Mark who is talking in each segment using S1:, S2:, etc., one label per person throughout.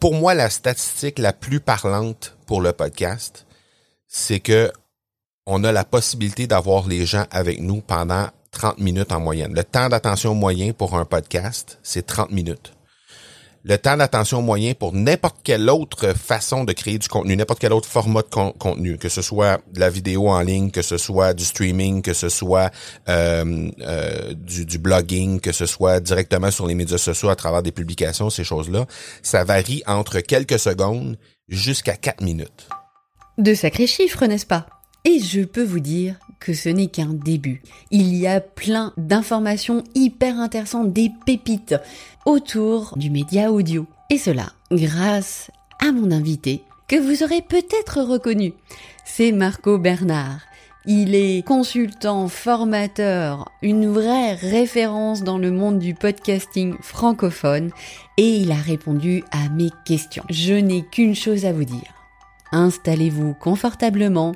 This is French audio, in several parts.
S1: pour moi, la statistique la plus parlante pour le podcast, c'est que on a la possibilité d'avoir les gens avec nous pendant 30 minutes en moyenne. Le temps d'attention moyen pour un podcast, c'est 30 minutes le temps d'attention moyen pour n'importe quelle autre façon de créer du contenu, n'importe quel autre format de contenu, que ce soit de la vidéo en ligne, que ce soit du streaming, que ce soit euh, euh, du, du, blogging, que ce soit directement sur les médias sociaux à travers des publications, ces choses-là, ça varie entre quelques secondes jusqu'à quatre minutes.
S2: De sacrés chiffres, n'est-ce pas? Et je peux vous dire que ce n'est qu'un début. Il y a plein d'informations hyper intéressantes, des pépites autour du média audio. Et cela grâce à mon invité que vous aurez peut-être reconnu. C'est Marco Bernard. Il est consultant, formateur, une vraie référence dans le monde du podcasting francophone et il a répondu à mes questions. Je n'ai qu'une chose à vous dire. Installez-vous confortablement,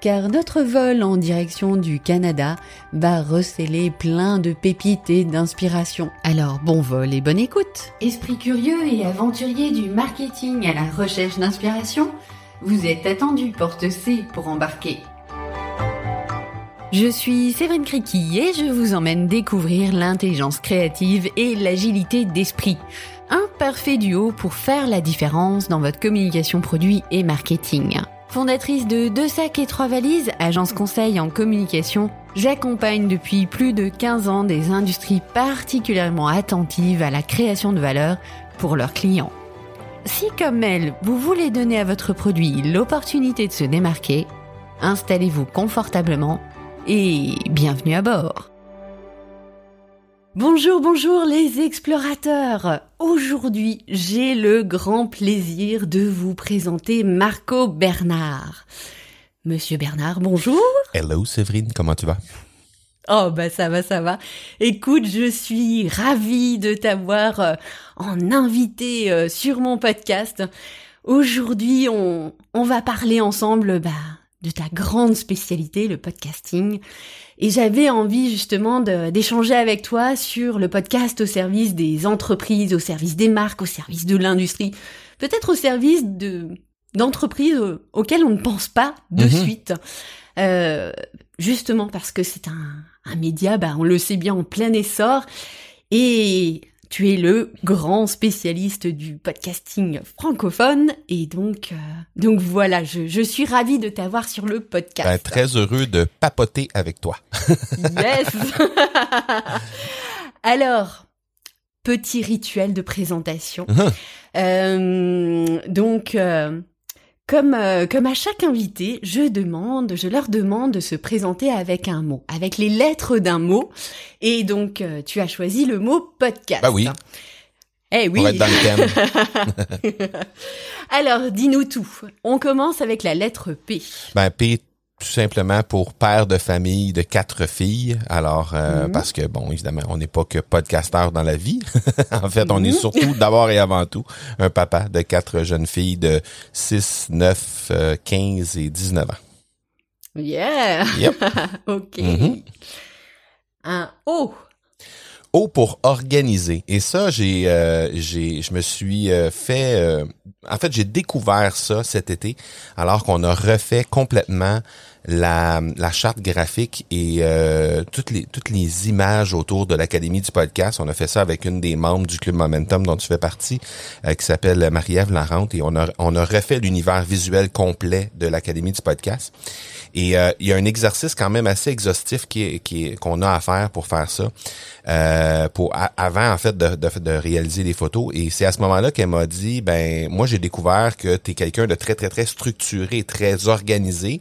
S2: car notre vol en direction du Canada va receler plein de pépites et d'inspiration. Alors bon vol et bonne écoute Esprit curieux et aventurier du marketing à la recherche d'inspiration, vous êtes attendu porte C pour embarquer. Je suis Séverine Criqui et je vous emmène découvrir l'intelligence créative et l'agilité d'esprit. Un parfait duo pour faire la différence dans votre communication produit et marketing. Fondatrice de Deux sacs et trois valises, agence conseil en communication, j'accompagne depuis plus de 15 ans des industries particulièrement attentives à la création de valeur pour leurs clients. Si comme elle, vous voulez donner à votre produit l'opportunité de se démarquer, installez-vous confortablement et bienvenue à bord. Bonjour, bonjour les explorateurs. Aujourd'hui, j'ai le grand plaisir de vous présenter Marco Bernard. Monsieur Bernard, bonjour.
S1: Hello Séverine, comment tu vas?
S2: Oh bah ça va, ça va. Écoute, je suis ravie de t'avoir euh, en invité euh, sur mon podcast. Aujourd'hui, on, on va parler ensemble bah, de ta grande spécialité, le podcasting. Et j'avais envie justement d'échanger avec toi sur le podcast au service des entreprises, au service des marques, au service de l'industrie, peut-être au service de d'entreprises auxquelles on ne pense pas de mhm. suite. Euh, justement parce que c'est un, un média, bah, on le sait bien, en plein essor. Et tu es le grand spécialiste du podcasting francophone et donc euh, donc voilà, je, je suis ravie de t'avoir sur le podcast.
S1: Ben, très heureux de papoter avec toi.
S2: yes. Alors, petit rituel de présentation. Uh-huh. euh, donc euh, comme, euh, comme à chaque invité, je demande, je leur demande de se présenter avec un mot, avec les lettres d'un mot. Et donc, euh, tu as choisi le mot podcast.
S1: Bah oui.
S2: Eh oui.
S1: Pour être dans le
S2: thème. Alors, dis-nous tout. On commence avec la lettre P.
S1: Ben, P, tout simplement pour père de famille de quatre filles. Alors, euh, mhm. parce que, bon, évidemment, on n'est pas que podcasteur dans la vie. en fait, on est mhm. surtout, d'abord et avant tout, un papa de quatre jeunes filles de 6, 9, 15 et 19 ans.
S2: Yeah!
S1: Yep.
S2: OK. Mhm. Un O.
S1: O pour organiser. Et ça, j'ai, euh, j'ai, je me suis euh, fait, en fait, j'ai découvert ça cet été, alors qu'on a refait complètement la, la charte graphique et euh, toutes les toutes les images autour de l'académie du podcast. On a fait ça avec une des membres du club Momentum dont tu fais partie, euh, qui s'appelle Marie-Ève Larente, et on a on a refait l'univers visuel complet de l'académie du podcast. Et euh, il y a un exercice quand même assez exhaustif qui qui qu'on a à faire pour faire ça, euh, pour avant en fait de, de, de réaliser les photos. Et c'est à ce moment-là qu'elle m'a dit, ben moi j'ai découvert que tu es quelqu'un de très très très structuré, très organisé.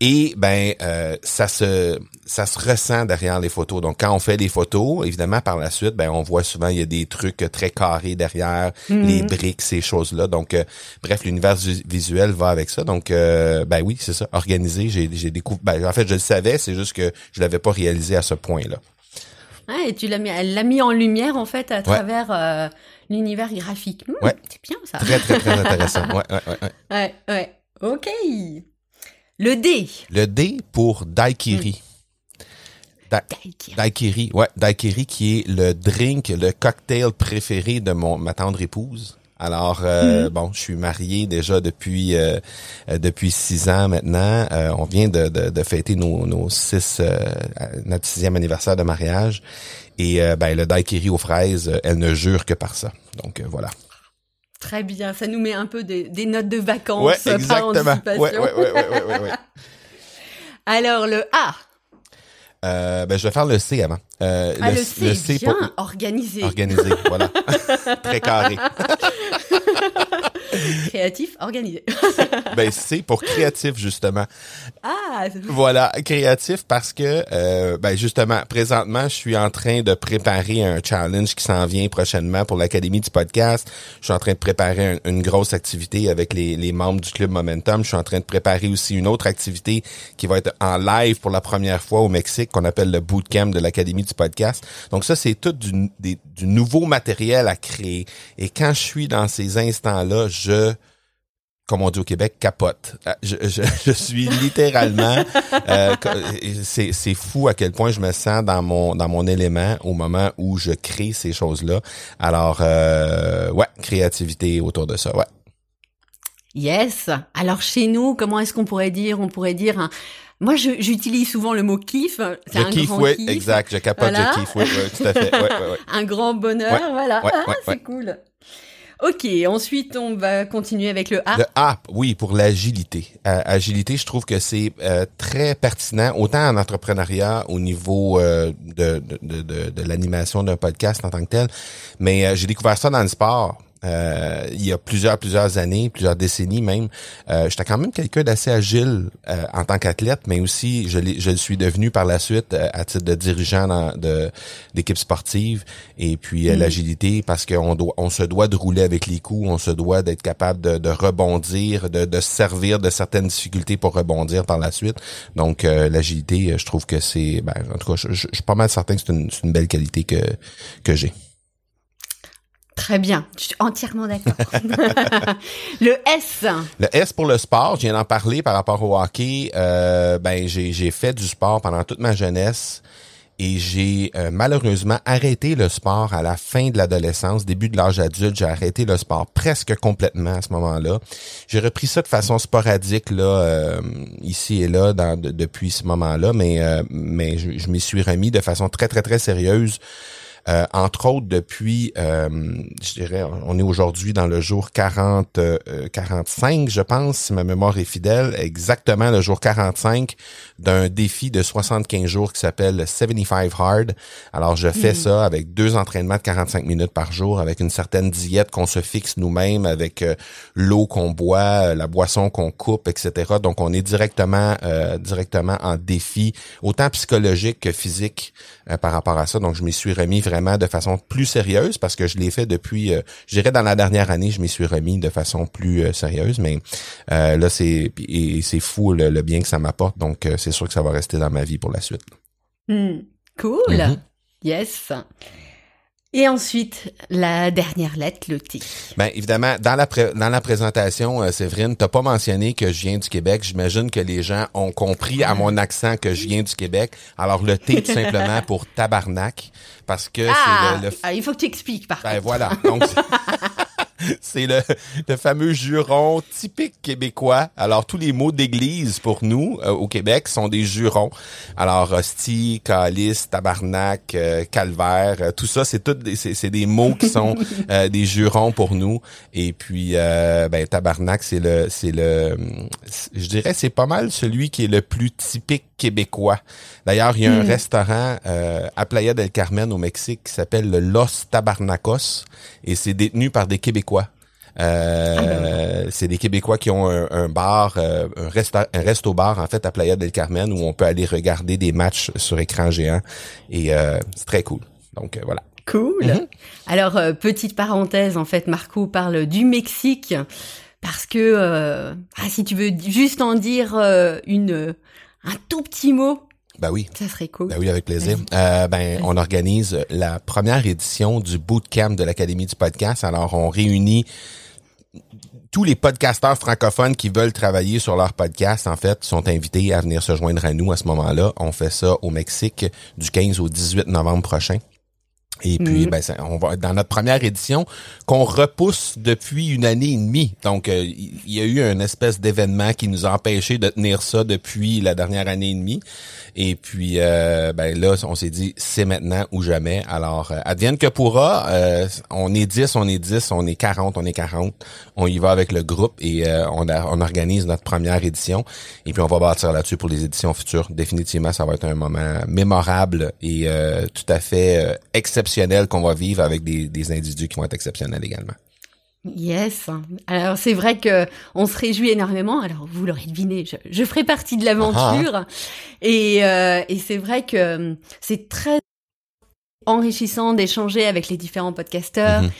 S1: Et ben euh, ça se ça se ressent derrière les photos. Donc quand on fait des photos, évidemment par la suite, ben on voit souvent il y a des trucs très carrés derrière, mhm. les briques, ces choses-là. Donc euh, bref, l'univers visuel va avec ça. Donc euh, ben oui, c'est ça, organisé, j'ai j'ai découvert ben, en fait, je le savais, c'est juste que je l'avais pas réalisé à ce point-là.
S2: Ouais, et tu l'as mis elle l'a mis en lumière en fait à travers l'univers graphique.
S1: Hmm, ouais.
S2: C'est bien ça.
S1: Très très très intéressant. Ouais ouais ouais.
S2: Ouais ouais. OK. Le D.
S1: Le D pour daiquiri.
S2: Da
S1: daiquiri. ouais, daiquiri qui est le drink, le cocktail préféré de mon ma tendre épouse. Alors euh, bon, je suis marié déjà depuis euh, euh, depuis six ans maintenant. on vient de, de, fêter nos, nos six notre sixième anniversaire de mariage. Et ben le daiquiri aux fraises, elle ne jure que par ça. Donc voilà.
S2: Très bien, ça nous met un peu des, des notes de vacances
S1: ouais, exactement. par Ouais, ouais, ouais,
S2: Alors le A.
S1: Euh, ben, je vais faire le C avant.
S2: Euh, ah, le, C, le C bien, pour... organisé.
S1: Organisé, voilà. Très carré.
S2: créatif, organisé.
S1: ben c'est pour créatif justement.
S2: Ah.
S1: Voilà, créatif parce que euh, ben justement présentement je suis en train de préparer un challenge qui s'en vient prochainement pour l'académie du podcast. Je suis en train de préparer une grosse activité avec les, les membres du club Momentum. Je suis en train de préparer aussi une autre activité qui va être en live pour la première fois au Mexique qu'on appelle le bootcamp de l'académie du podcast. Donc ça c'est tout du, du nouveau matériel à créer. Et quand je suis dans ces instants là, je comme on dit au Québec, capote. Euh, je, je, je suis littéralement, euh, c'est fou à quel point je me sens dans mon dans mon élément au moment où je crée ces choses-là. Alors, euh, ouais, créativité autour de ça, ouais.
S2: Yes. Alors chez nous, comment est-ce qu'on pourrait dire On pourrait dire Moi, j'utilise souvent le mot kiff.
S1: C'est un kiff, grand oui, exact. Je capote, je kiffe, oui, tout à fait. Ouais, ouais,
S2: un grand bonheur, voilà. Ah, c'est cool. Ok, ensuite on va continuer avec le A.
S1: Le A, oui, pour l'agilité. Euh, agilité, je trouve que c'est euh, très pertinent, autant en entrepreneuriat au niveau euh, de, de, de, de l'animation d'un podcast en tant que tel, mais j'ai découvert ça dans le sport. Euh, il y a plusieurs plusieurs années, plusieurs décennies même, euh, j'étais quand même quelqu'un d'assez agile euh, en tant qu'athlète, mais aussi je, je le suis devenu par la suite euh, à titre de dirigeant dans, de d'équipe sportive et puis mm. l'agilité parce qu'on doit on se doit de rouler avec les coups, on se doit d'être capable de, de rebondir, de, de se servir de certaines difficultés pour rebondir par la suite. Donc l'agilité, je trouve que c'est, ben, en tout cas, je, je, je suis pas mal certain que c'est une, une belle qualité que que j'ai.
S2: Très bien, je suis entièrement d'accord. le S.
S1: Le S pour le sport, je viens d'en parler par rapport au hockey. Euh, ben j'ai fait du sport pendant toute ma jeunesse et j'ai euh, malheureusement arrêté le sport à la fin de l'adolescence, début de l'âge adulte. J'ai arrêté le sport presque complètement à ce moment-là. J'ai repris ça de façon sporadique là, euh, ici et là, depuis ce moment-là, mais mais je, je m'y suis remis de façon très très très sérieuse euh, entre autres, depuis, euh, je dirais, on est aujourd'hui dans le jour 40, 45, euh, je pense, si ma mémoire est fidèle, exactement le jour 45 d'un défi de 75 jours qui s'appelle 75 Hard. Alors, je fais hmm. ça avec deux entraînements de 45 minutes par jour, avec une certaine diète qu'on se fixe nous-mêmes, avec l'eau qu'on boit, la boisson qu'on coupe, etc. Donc, on est directement, directement en défi, autant psychologique que physique par rapport à ça. Donc, je m'y suis remis vraiment de façon plus sérieuse parce que je l'ai fait depuis, euh, je dirais dans la dernière année, je m'y suis remis de façon plus euh, sérieuse, mais euh, là c'est et c'est fou le, bien que ça m'apporte, donc euh, c'est sûr que ça va rester dans ma vie pour la suite.
S2: Hmm. cool, mm-hmm. yes. Et ensuite, la dernière lettre, le T.
S1: Bien, évidemment, dans la, dans la présentation, euh, Séverine, t'as pas mentionné que je viens du Québec. J'imagine que les gens ont compris à mon accent que je viens du Québec. Alors, le T, tout simplement, pour tabarnak, parce que c'est
S2: ah! le, ah, il faut que tu expliques, par
S1: ben, voilà. Donc, c'est le, le, fameux juron typique québécois. Alors, tous les mots d'église pour nous euh, au Québec sont des jurons. Alors, hostie, calice, tabarnak, euh, calvaire, euh, tout ça, c'est tout c'est, des mots qui sont des jurons pour nous. Et puis, ben, tabarnak, c'est le, c'est le, je dirais, c'est pas mal celui qui est le plus typique québécois. D'ailleurs, il y a un hmm. restaurant à Playa del Carmen au Mexique qui s'appelle le Los Tabarnacos et c'est détenu par des Québécois. Euh, ah, c'est des Québécois qui ont un, bar, euh, un, resta, un resto bar en fait à Playa del Carmen où on peut aller regarder des matchs sur écran géant et euh, c'est très cool. Donc voilà.
S2: Cool. Mhm. Alors petite parenthèse en fait, Marco parle du Mexique parce que ah, si tu veux juste en dire une un tout petit mot
S1: ben oui.
S2: Ça serait cool.
S1: Ben oui, avec plaisir. Euh, ben, on organise la première édition du bootcamp de l'Académie du podcast. Alors, on réunit tous les podcasteurs francophones qui veulent travailler sur leur podcast, en fait, sont invités à venir se joindre à nous à ce moment-là. On fait ça au Mexique du 15 au 18 novembre prochain. Et puis,
S2: Mhm.
S1: ben, ça- on va dans notre première édition qu'on repousse depuis une année et demie. Donc, euh, il y a eu une espèce d'événement qui nous a empêché de tenir ça depuis la dernière année et demie. Et puis, euh, ben là, on s'est dit, c'est maintenant ou jamais. Alors, euh, advienne que pourra. euh, on est 10, on est 10, on est 40, on est 40. On y va avec le groupe et euh, on, on organise notre première édition. Et puis, on va bâtir là-dessus pour les éditions futures. Définitivement, ça va être un moment mémorable et euh, tout à fait euh, exceptionnel qu'on va vivre avec des, des individus qui vont être exceptionnels également.
S2: Yes. Alors c'est vrai que on se réjouit énormément. Alors vous l'aurez deviné, je, je ferai partie de l'aventure. Et, euh, et c'est vrai que hum, c'est très enrichissant d'échanger avec les différents podcasteurs.
S1: Mhm.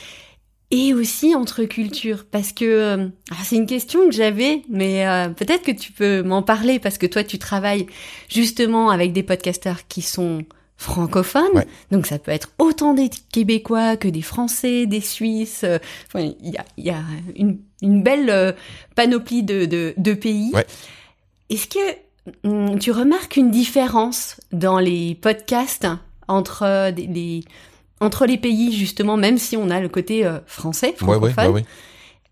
S2: Et aussi entre cultures, parce que euh, alors c'est une question que j'avais, mais euh, peut-être que tu peux m'en parler parce que toi tu travailles justement avec des podcasteurs qui sont francophones,
S1: Ouais.
S2: donc ça peut être autant des Québécois que des Français, des Suisses. euh, Enfin, il y a, il y a une, une belle euh, panoplie de, de, de pays.
S1: Ouais.
S2: Est-ce que hum, tu remarques une différence dans les podcasts entre euh, des- les entre les pays justement, même si on a le côté français,
S1: Oui, oui,
S2: francophone,
S1: oui, oui.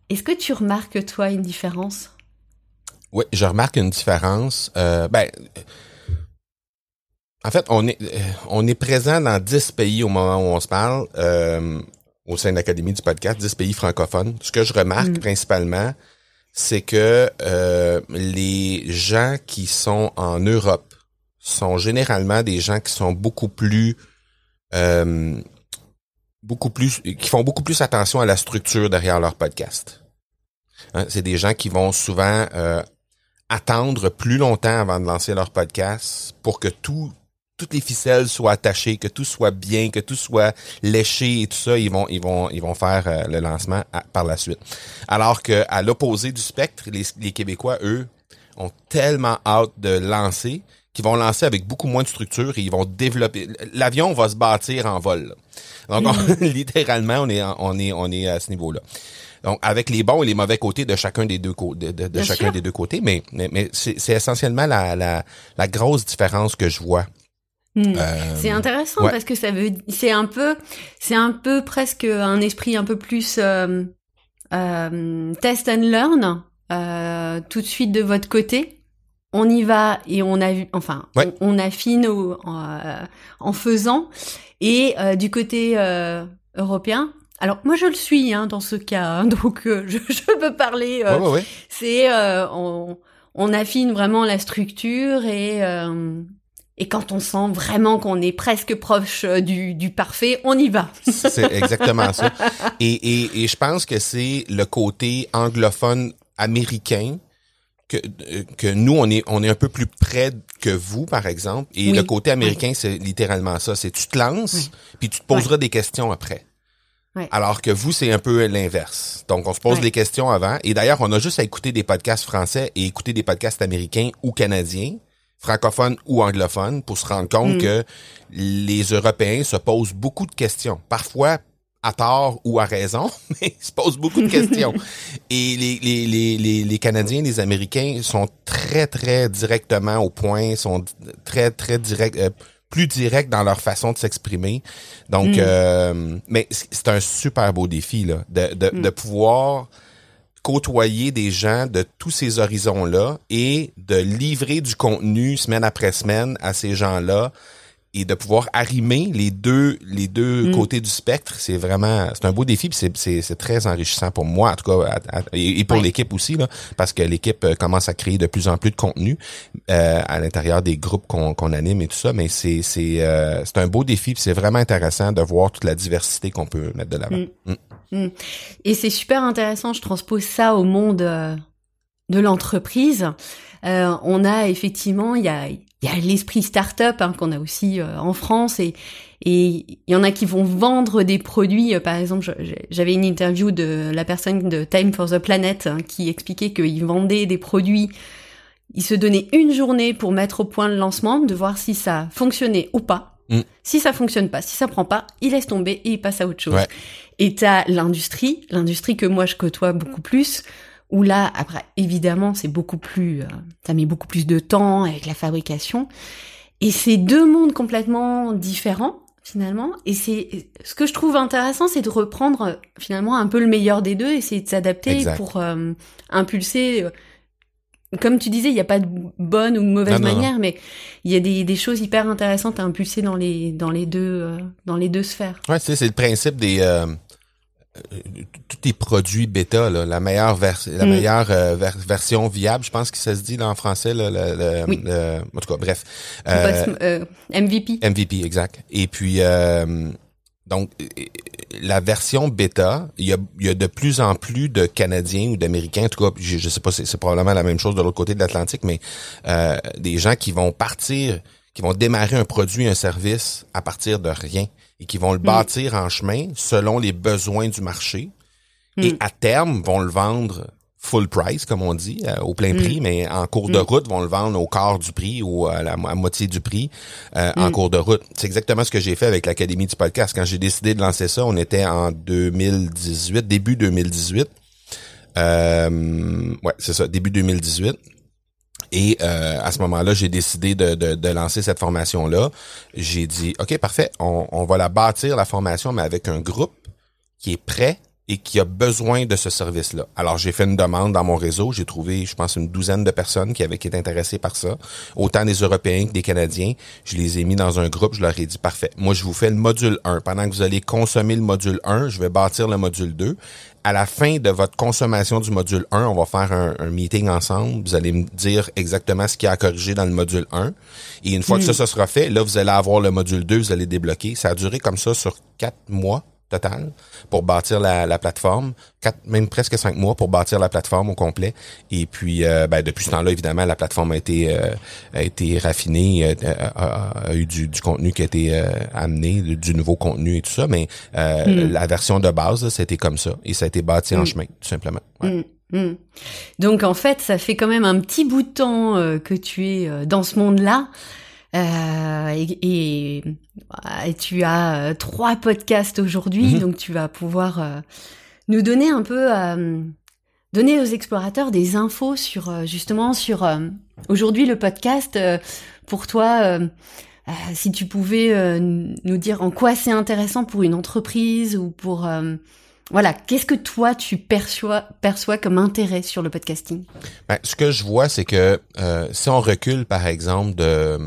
S2: est-ce que tu remarques toi une différence?
S1: Oui, je remarque une différence. Euh, ben, en fait, on est, euh, on est présent dans 10 pays au moment où on se parle, euh, au sein de l'Académie du podcast, 10 pays francophones. Ce que je remarque
S2: Mm.
S1: principalement, c'est que euh, les gens qui sont en Europe sont généralement des gens qui sont beaucoup plus euh, beaucoup plus qui font beaucoup plus attention à la structure derrière leur podcast. Hein, c'est des gens qui vont souvent euh, attendre plus longtemps avant de lancer leur podcast pour que tout toutes les ficelles soient attachées, que tout soit bien, que tout soit léché et tout ça, ils vont ils vont ils vont faire euh, le lancement à- par la suite. Alors que à l'opposé du spectre, les, les Québécois eux ont tellement hâte de lancer qu'ils vont lancer avec beaucoup moins de structure et ils vont développer l'avion va se bâtir en vol. là. Donc on- littéralement on est on est on est à ce niveau-là. Donc, avec les bons et les mauvais côtés de chacun des deux de, de- chacun
S2: sûr.
S1: des deux côtés, mais mais, mais c'est c'est essentiellement la, la la grosse différence que je vois.
S2: Hmm.
S1: Euh,
S2: C'est intéressant
S1: ouais.
S2: parce que ça veut, c'est un peu, c'est un peu presque un esprit un peu plus euh, euh, test and learn. euh, tout de suite de votre côté, on y va et on a, enfin,
S1: Ouais.
S2: on, on affine au- en, euh, en faisant. Et euh, du côté euh, européen, alors moi je le suis hein, dans ce cas, hein, donc je, je peux parler.
S1: ouais,
S2: c'est euh, on, on affine vraiment la structure et euh, et quand on sent vraiment qu'on est presque proche euh, du, du parfait, on y va.
S1: C'est exactement ça. Et, et, et je pense que c'est le côté anglophone américain que, euh, que nous, on est, on est un peu plus près que vous, par exemple. Et
S2: Oui.
S1: le côté américain, c'est littéralement ça. C'est tu te lances, puis tu te poseras des questions après. Alors que vous, c'est un peu l'inverse. Donc, on se pose des questions avant. Et d'ailleurs, on a juste à écouter des podcasts français et écouter des podcasts américains ou canadiens, francophones ou anglophones, pour se rendre compte
S2: Mm.
S1: que les Européens se posent beaucoup de questions. Parfois à tort ou à raison, mais ils se posent beaucoup de questions. Et les, les, les, les, les Canadiens, les Américains sont très, très directement au point, sont très, très direct, euh, plus directs dans leur façon de s'exprimer. Donc,
S2: Mm.
S1: euh, mais c'est un super beau défi, là, de, de,
S2: Mm.
S1: de pouvoir côtoyer des gens de tous ces horizons-là et de livrer du contenu semaine après semaine à ces gens-là et de pouvoir arrimer les deux les deux
S2: Mm.
S1: côtés du spectre, c'est vraiment c'est un beau défi puis c'est c'est c'est très enrichissant pour moi en tout cas à- à- et, et pour l'équipe aussi là parce que l'équipe euh, commence à créer de plus en plus de contenu euh, à l'intérieur des groupes qu'on qu'on anime et tout ça mais c'est c'est euh, c'est un beau défi puis c'est vraiment intéressant de voir toute la diversité qu'on peut mettre de l'avant.
S2: Mm.
S1: Mm.
S2: Et c'est super intéressant, je transpose ça au monde euh, de l'entreprise. Euh, on a effectivement, il y a, y a l'esprit start-up hein, qu'on a aussi euh, en France et et il y en a qui vont vendre des produits. Euh, Par exemple, j'avais une interview de la personne de Time for the Planet hein, qui expliquait qu'il vendait des produits. Il se donnait une journée pour mettre au point le lancement, de voir si ça fonctionnait ou pas.
S1: Mm.
S2: Si ça fonctionne pas, si ça prend pas, il laisse tomber et il passe à autre chose.
S1: Ouais.
S2: Et t'as l'industrie, l'industrie que moi je côtoie beaucoup plus, où là, après, évidemment, c'est beaucoup plus, euh, ça met beaucoup plus de temps avec la fabrication. Et c'est deux mondes complètement différents, finalement. Et c'est ce que je trouve intéressant, c'est de reprendre finalement un peu le meilleur des deux, essayer de s'adapter pour impulser comme tu disais, il n'y a pas de bonne ou de mauvaise manière, mais il y a des, des, choses hyper intéressantes à impulser dans les dans les deux euh, dans les deux sphères.
S1: Ouais, c'est le principe des euh, tous les produits bêta, là, la meilleure vers, la mm. meilleure euh, version viable, je pense que ça se dit là, en français, là, le,
S2: oui.
S1: en tout cas, bref.
S2: MVP.
S1: MVP, exact. Et puis donc, la version bêta, il y a, y a, de plus en plus de Canadiens ou d'Américains, en tout cas, je, je sais pas, c'est probablement la même chose de l'autre côté de l'Atlantique, mais euh, des gens qui vont partir, qui vont démarrer un produit, un service à partir de rien et qui vont le mm. bâtir en chemin selon les besoins du marché et mm. à terme vont le vendre full price, comme on dit, euh, au plein prix, mm. mais en cours de mm. route, vont le vendre au quart du prix ou à la moitié du prix euh, en mm. cours de route. C'est exactement ce que j'ai fait avec l'Académie du podcast. Quand j'ai décidé de lancer ça, on était en 2018, début 2018. Euh, ouais, c'est ça, début 2018. Et euh, à ce moment-là, j'ai décidé de, de, de, lancer cette formation-là. J'ai dit, OK, parfait, on, on va la bâtir, la formation, mais avec un groupe qui est prêt et qui a besoin de ce service-là. Alors, j'ai fait une demande dans mon réseau. J'ai trouvé, je pense, une douzaine de personnes qui avaient été intéressées par ça. Autant des Européens que des Canadiens. Je les ai mis dans un groupe. Je leur ai dit, parfait. Moi, je vous fais le module 1. Pendant que vous allez consommer le module 1, je vais bâtir le module 2. À la fin de votre consommation du module 1, on va faire un, meeting ensemble. Vous allez me dire exactement ce qui a à corriger dans le module 1. Et une fois que ça, hmm. ça sera fait, là, vous allez avoir le module 2, vous allez débloquer. Ça a duré comme ça sur quatre mois total pour bâtir la, la, plateforme, quatre, même presque cinq mois pour bâtir la plateforme au complet. Et puis, euh, ben, depuis ce temps-là, évidemment, la plateforme a été euh, a été raffinée, euh, a, eu du, du, contenu qui a été amené, du, nouveau contenu et tout ça. Mais hmm. la version de base, c'était comme ça et ça a été bâti en hmm. chemin, tout simplement.
S2: Hmm. Donc en fait, ça fait quand même un petit bout de temps que tu es dans ce monde-là. Euh, et, et, tu as euh, trois podcasts aujourd'hui, mhm. donc tu vas pouvoir euh, nous donner un peu, donner aux explorateurs des infos sur justement sur aujourd'hui le podcast. pour toi, si tu pouvais nous dire en quoi c'est intéressant pour une entreprise ou pour voilà, qu'est-ce que toi tu perçois, perçois comme intérêt sur le podcasting?
S1: Ben, Ce que je vois, c'est que si on recule par exemple de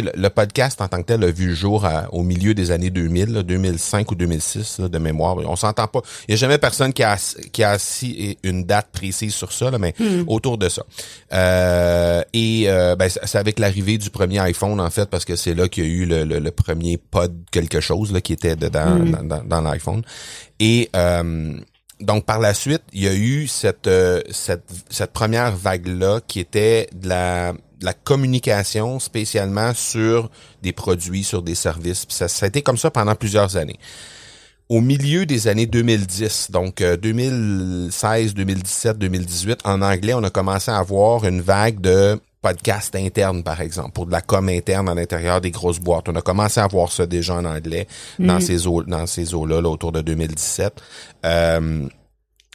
S1: le, podcast en tant que tel a vu le jour au milieu des années 2000, 2005 ou 2006 de mémoire. On s'entend pas. Il y a jamais personne qui a qui a assis une date précise sur ça, mais hmm. autour de ça. Euh, et euh, ben, c'est avec l'arrivée du premier iPhone en fait, parce que c'est là qu'il y a eu le, premier pod quelque chose là qui était dedans hmm. dans, dans, l'iPhone. Et euh, donc par la suite, il y a eu cette, cette, cette première vague-là qui était de la la communication spécialement sur des produits, sur des services. ça, ça a été comme ça pendant plusieurs années. Au milieu des années 2010, donc 2016, 2017, 2018, en anglais, on a commencé à avoir une vague de podcasts internes, par exemple, pour de la com interne à l'intérieur des grosses boîtes. On a commencé à voir ça déjà en anglais dans mm. ces eaux, dans ces eaux-là, là, autour de 2017. Euh,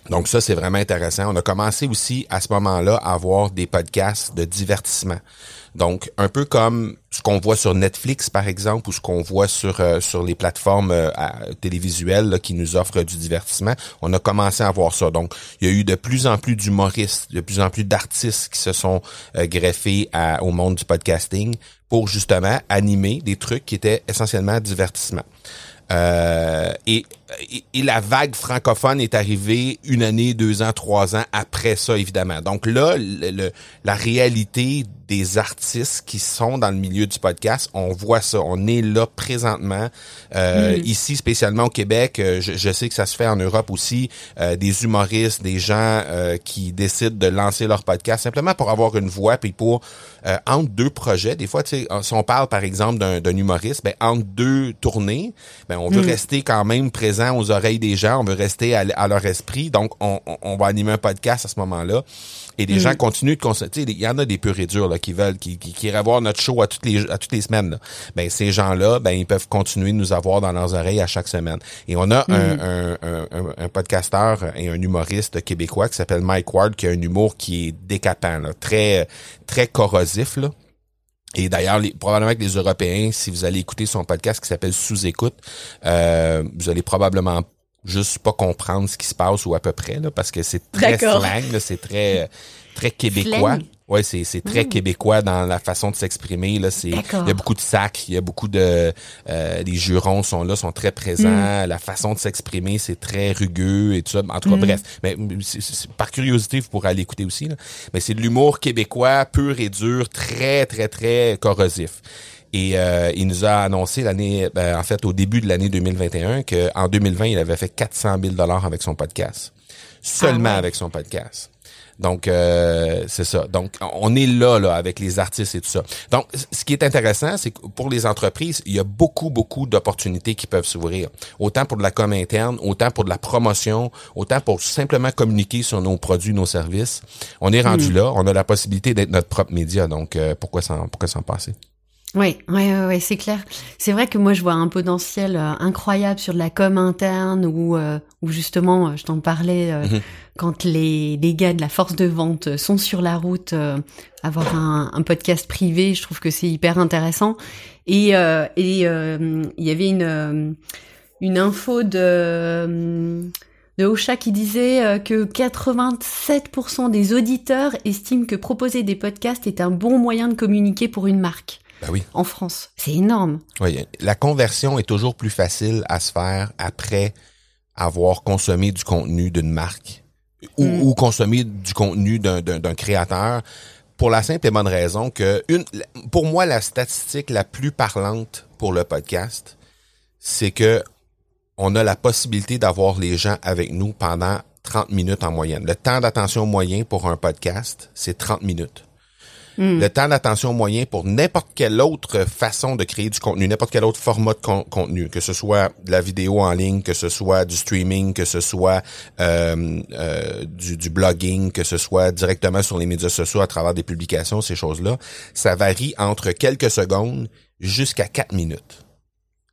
S1: donc ça, c'est vraiment intéressant. On a commencé aussi à ce moment-là à avoir des podcasts de divertissement. Donc, un peu comme ce qu'on voit sur Netflix, par exemple, ou ce qu'on voit sur euh, sur les plateformes euh, télévisuelles qui nous offrent du divertissement, on a commencé à voir ça. Donc, il y a eu de plus en plus d'humoristes, de plus en plus d'artistes qui se sont euh, greffés au monde du podcasting pour justement animer des trucs qui étaient essentiellement divertissement. Euh, et, et, la vague francophone est arrivée une année, deux ans, trois ans après ça, évidemment. Donc là, le, la réalité des artistes qui sont dans le milieu du podcast, on voit ça. On est là présentement. Euh, mm. Ici, spécialement au Québec, euh, je, je, sais que ça se fait en Europe aussi, euh, des humoristes, des gens euh, qui décident de lancer leur podcast simplement pour avoir une voix, puis pour, entre deux projets, des fois, tu sais, si on parle par exemple d'un humoriste, ben, entre deux tournées, ben, on veut mm. rester quand même présent aux oreilles des gens, on veut rester à, leur esprit, donc on, on, va animer un podcast à ce moment-là. Et gens mm. continuent de consulter. Il y en a des purs et durs là, qui veulent, qui, qui, qui iraient voir notre show à toutes les à toutes les semaines. Là. Ben ces gens-là, ben ils peuvent continuer de nous avoir dans leurs oreilles à chaque semaine. Et on a un, mm. un, un, un, podcasteur et un humoriste québécois qui s'appelle Mike Ward, qui a un humour qui est décapant, là, très très corrosif là. Et d'ailleurs, les, probablement que les Européens, si vous allez écouter son podcast qui s'appelle Sous-écoute, euh, vous allez probablement juste pas comprendre ce qui se passe ou à peu près, là, parce que c'est très slang, c'est très très québécois. Ouais, c'est c'est très mm. québécois dans la façon de s'exprimer là. C'est il y a beaucoup de sacs, il y a beaucoup de euh, les jurons sont là, sont très présents. Mm. La façon de s'exprimer c'est très rugueux et tout ça. En tout cas, mm. bref. Mais par curiosité, vous pourrez aller écouter aussi. Là. Mais c'est de l'humour québécois pur et dur, très très très corrosif. Et euh, il nous a annoncé l'année, ben, en fait, au début de l'année 2021, qu'en 2020, il avait fait 400 000 dollars avec son podcast, seulement ah avec son podcast. Donc euh, c'est ça. Donc on est là là avec les artistes et tout ça. Donc ce qui est intéressant, c'est que pour les entreprises, il y a beaucoup beaucoup d'opportunités qui peuvent s'ouvrir. Autant pour de la com interne, autant pour de la promotion, autant pour simplement communiquer sur nos produits, nos services. On est rendu hmm. là, on a la possibilité d'être notre propre média. Donc euh, pourquoi s'en pourquoi s'en passer?
S2: Oui, ouais, ouais, c'est clair. C'est vrai que moi je vois un potentiel euh, incroyable sur de la com interne ou euh, où justement, euh, je t'en parlais, mhm. quand les, les gars de la force de vente sont sur la route, avoir un, un, podcast privé, je trouve que c'est hyper intéressant. Et et il y avait une une info de de Ocha qui disait que 87% des auditeurs estiment que proposer des podcasts est un bon moyen de communiquer pour une marque.
S1: Ben oui.
S2: En France. C'est énorme.
S1: Oui, la conversion est toujours plus facile à se faire après avoir consommé du contenu d'une marque ou, mm. ou consommer du contenu d'un créateur pour la simple et bonne raison que une pour moi la statistique la plus parlante pour le podcast c'est que on a la possibilité d'avoir les gens avec nous pendant 30 minutes en moyenne. Le temps d'attention moyen pour un podcast, c'est 30 minutes. Hmm. Le temps d'attention moyen pour n'importe quelle autre façon de créer du contenu, n'importe quel autre format de contenu, que ce soit de la vidéo en ligne, que ce soit du streaming, que ce soit euh, euh, du, blogging, que ce soit directement sur les médias sociaux à travers des publications, ces choses-là, ça varie entre quelques secondes jusqu'à quatre minutes.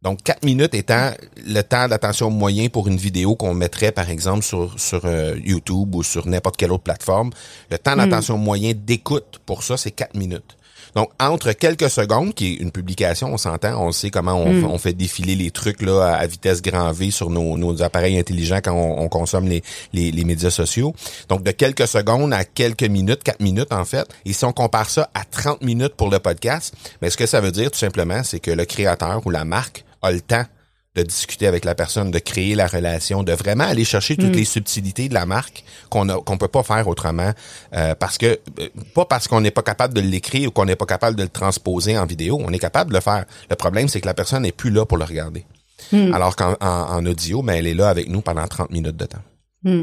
S1: Donc, 4 minutes étant le temps d'attention moyen pour une vidéo qu'on mettrait, par exemple, sur, sur euh, YouTube ou sur n'importe quelle autre plateforme. Le temps hmm. d'attention moyen d'écoute pour ça, c'est 4 minutes. Donc, entre quelques secondes, qui est une publication, on s'entend, on sait comment on, hmm. fait défiler les trucs là à vitesse grand V sur nos, nos appareils intelligents quand on, consomme les, les, les, médias sociaux. Donc, de quelques secondes à quelques minutes, 4 minutes en fait. Et si on compare ça à 30 minutes pour le podcast, mais ce que ça veut dire tout simplement, c'est que le créateur ou la marque a le temps de discuter avec la personne, de créer la relation, de vraiment aller chercher toutes mm. les subtilités de la marque qu'on qu'on peut pas faire autrement euh, parce que euh, pas parce qu'on n'est pas capable de l'écrire ou qu'on n'est pas capable de le transposer en vidéo, on est capable de le faire. Le problème c'est que la personne n'est plus là pour le regarder. Mm. Alors qu'en en, audio, mais ben, elle est là avec nous pendant 30 minutes de temps.
S2: Mm.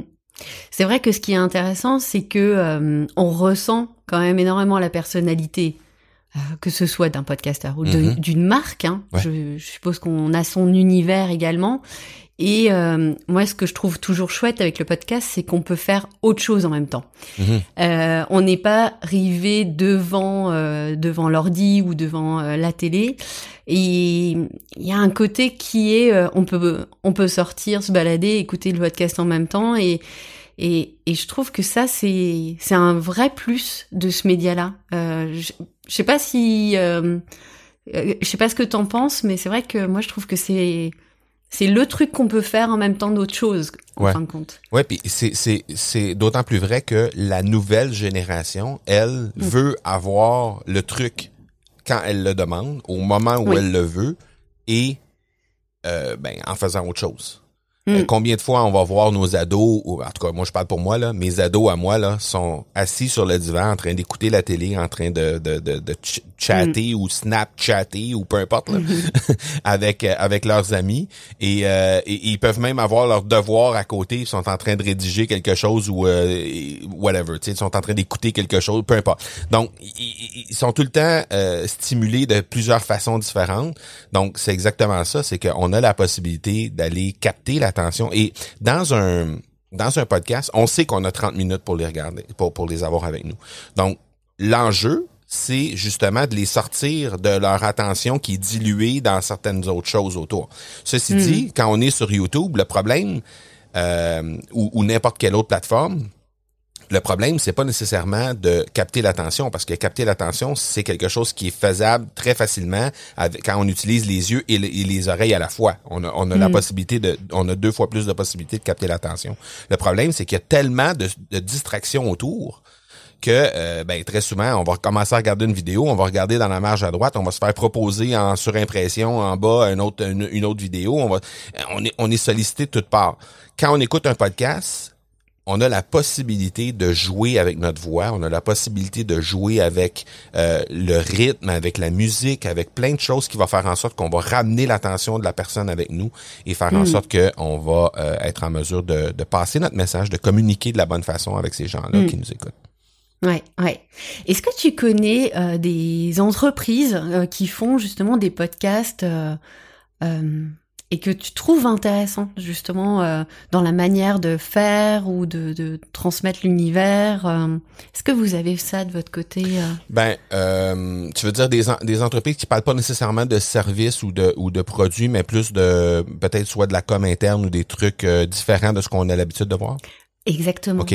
S2: C'est vrai que ce qui est intéressant, c'est que euh, on ressent quand même énormément la personnalité que ce soit d'un podcasteur ou mhm. d'une marque. Hein. Je, suppose qu'on a son univers également. Et euh, moi, ce que je trouve toujours chouette avec le podcast, c'est qu'on peut faire autre chose en même temps. Mhm. Euh, on n'est pas rivé devant euh, devant l'ordi ou devant euh, la télé. Et il y a un côté qui est, on peut on peut sortir, se balader, écouter le podcast en même temps et et, et je trouve que ça, c'est c'est un vrai plus de ce média-là. Euh, je, sais pas si, euh, euh, je sais pas ce que t'en penses, mais c'est vrai que moi, je trouve que c'est c'est le truc qu'on peut faire en même temps d'autres choses, en fin de compte.
S1: Ouais, puis c'est c'est c'est d'autant plus vrai que la nouvelle génération, elle, mm. veut avoir le truc quand elle le demande, au moment où elle le veut, et euh, ben en faisant autre chose. Euh, hmm. combien de fois on va voir nos ados, ou en tout cas moi je parle pour moi là, mes ados à moi là sont assis sur le divan en train d'écouter la télé, en train de de, de, de chatter mm. ou snapchatter ou peu importe là, avec euh, avec leurs amis euh, et, ils peuvent même avoir leur devoir à côté, ils sont en train de rédiger quelque chose ou whatever, ils sont en train d'écouter quelque chose, peu importe. Donc ils, ils sont tout le temps stimulés de plusieurs façons différentes. Donc c'est exactement ça, c'est qu'on a la possibilité d'aller capter la Et dans un dans un podcast, on sait qu'on a 30 minutes pour les regarder, pour, pour les avoir avec nous. Donc, l'enjeu, c'est justement de les sortir de leur attention qui est diluée dans certaines autres choses autour. Ceci hmm. dit, quand on est sur YouTube, le problème, euh, ou, ou n'importe quelle autre plateforme, Le problème, c'est pas nécessairement de capter l'attention, parce que capter l'attention, c'est quelque chose qui est faisable très facilement avec, quand on utilise les yeux et, les oreilles à la fois. On a, on a la mm. possibilité de, on a deux fois plus de possibilités de capter l'attention. Le problème, c'est qu'il y a tellement de, de distractions autour que euh, ben, très souvent, on va commencer à regarder une vidéo, on va regarder dans la marge à droite, on va se faire proposer en surimpression en bas une autre, une, autre vidéo, on va on est, on est sollicité de toutes parts. Quand on écoute un podcast, on a la possibilité de jouer avec notre voix, on a la possibilité de jouer avec euh, le rythme, avec la musique, avec plein de choses qui vont faire en sorte qu'on va ramener l'attention de la personne avec nous et faire en hmm. sorte qu'on va euh, être en mesure de, de, passer notre message, de communiquer de la bonne façon avec ces gens-là hmm. qui nous écoutent.
S2: Ouais, ouais. Est-ce que tu connais euh, des entreprises euh, qui font justement des podcasts euh, et que tu trouves intéressant justement dans la manière de faire ou de, de transmettre l'univers Est-ce que vous avez ça de votre côté
S1: Ben, tu veux dire des, des entreprises qui parlent pas nécessairement de services ou de ou de produits, mais plus de peut-être soit de la com interne ou des trucs différents de ce qu'on a l'habitude de voir?
S2: Exactement.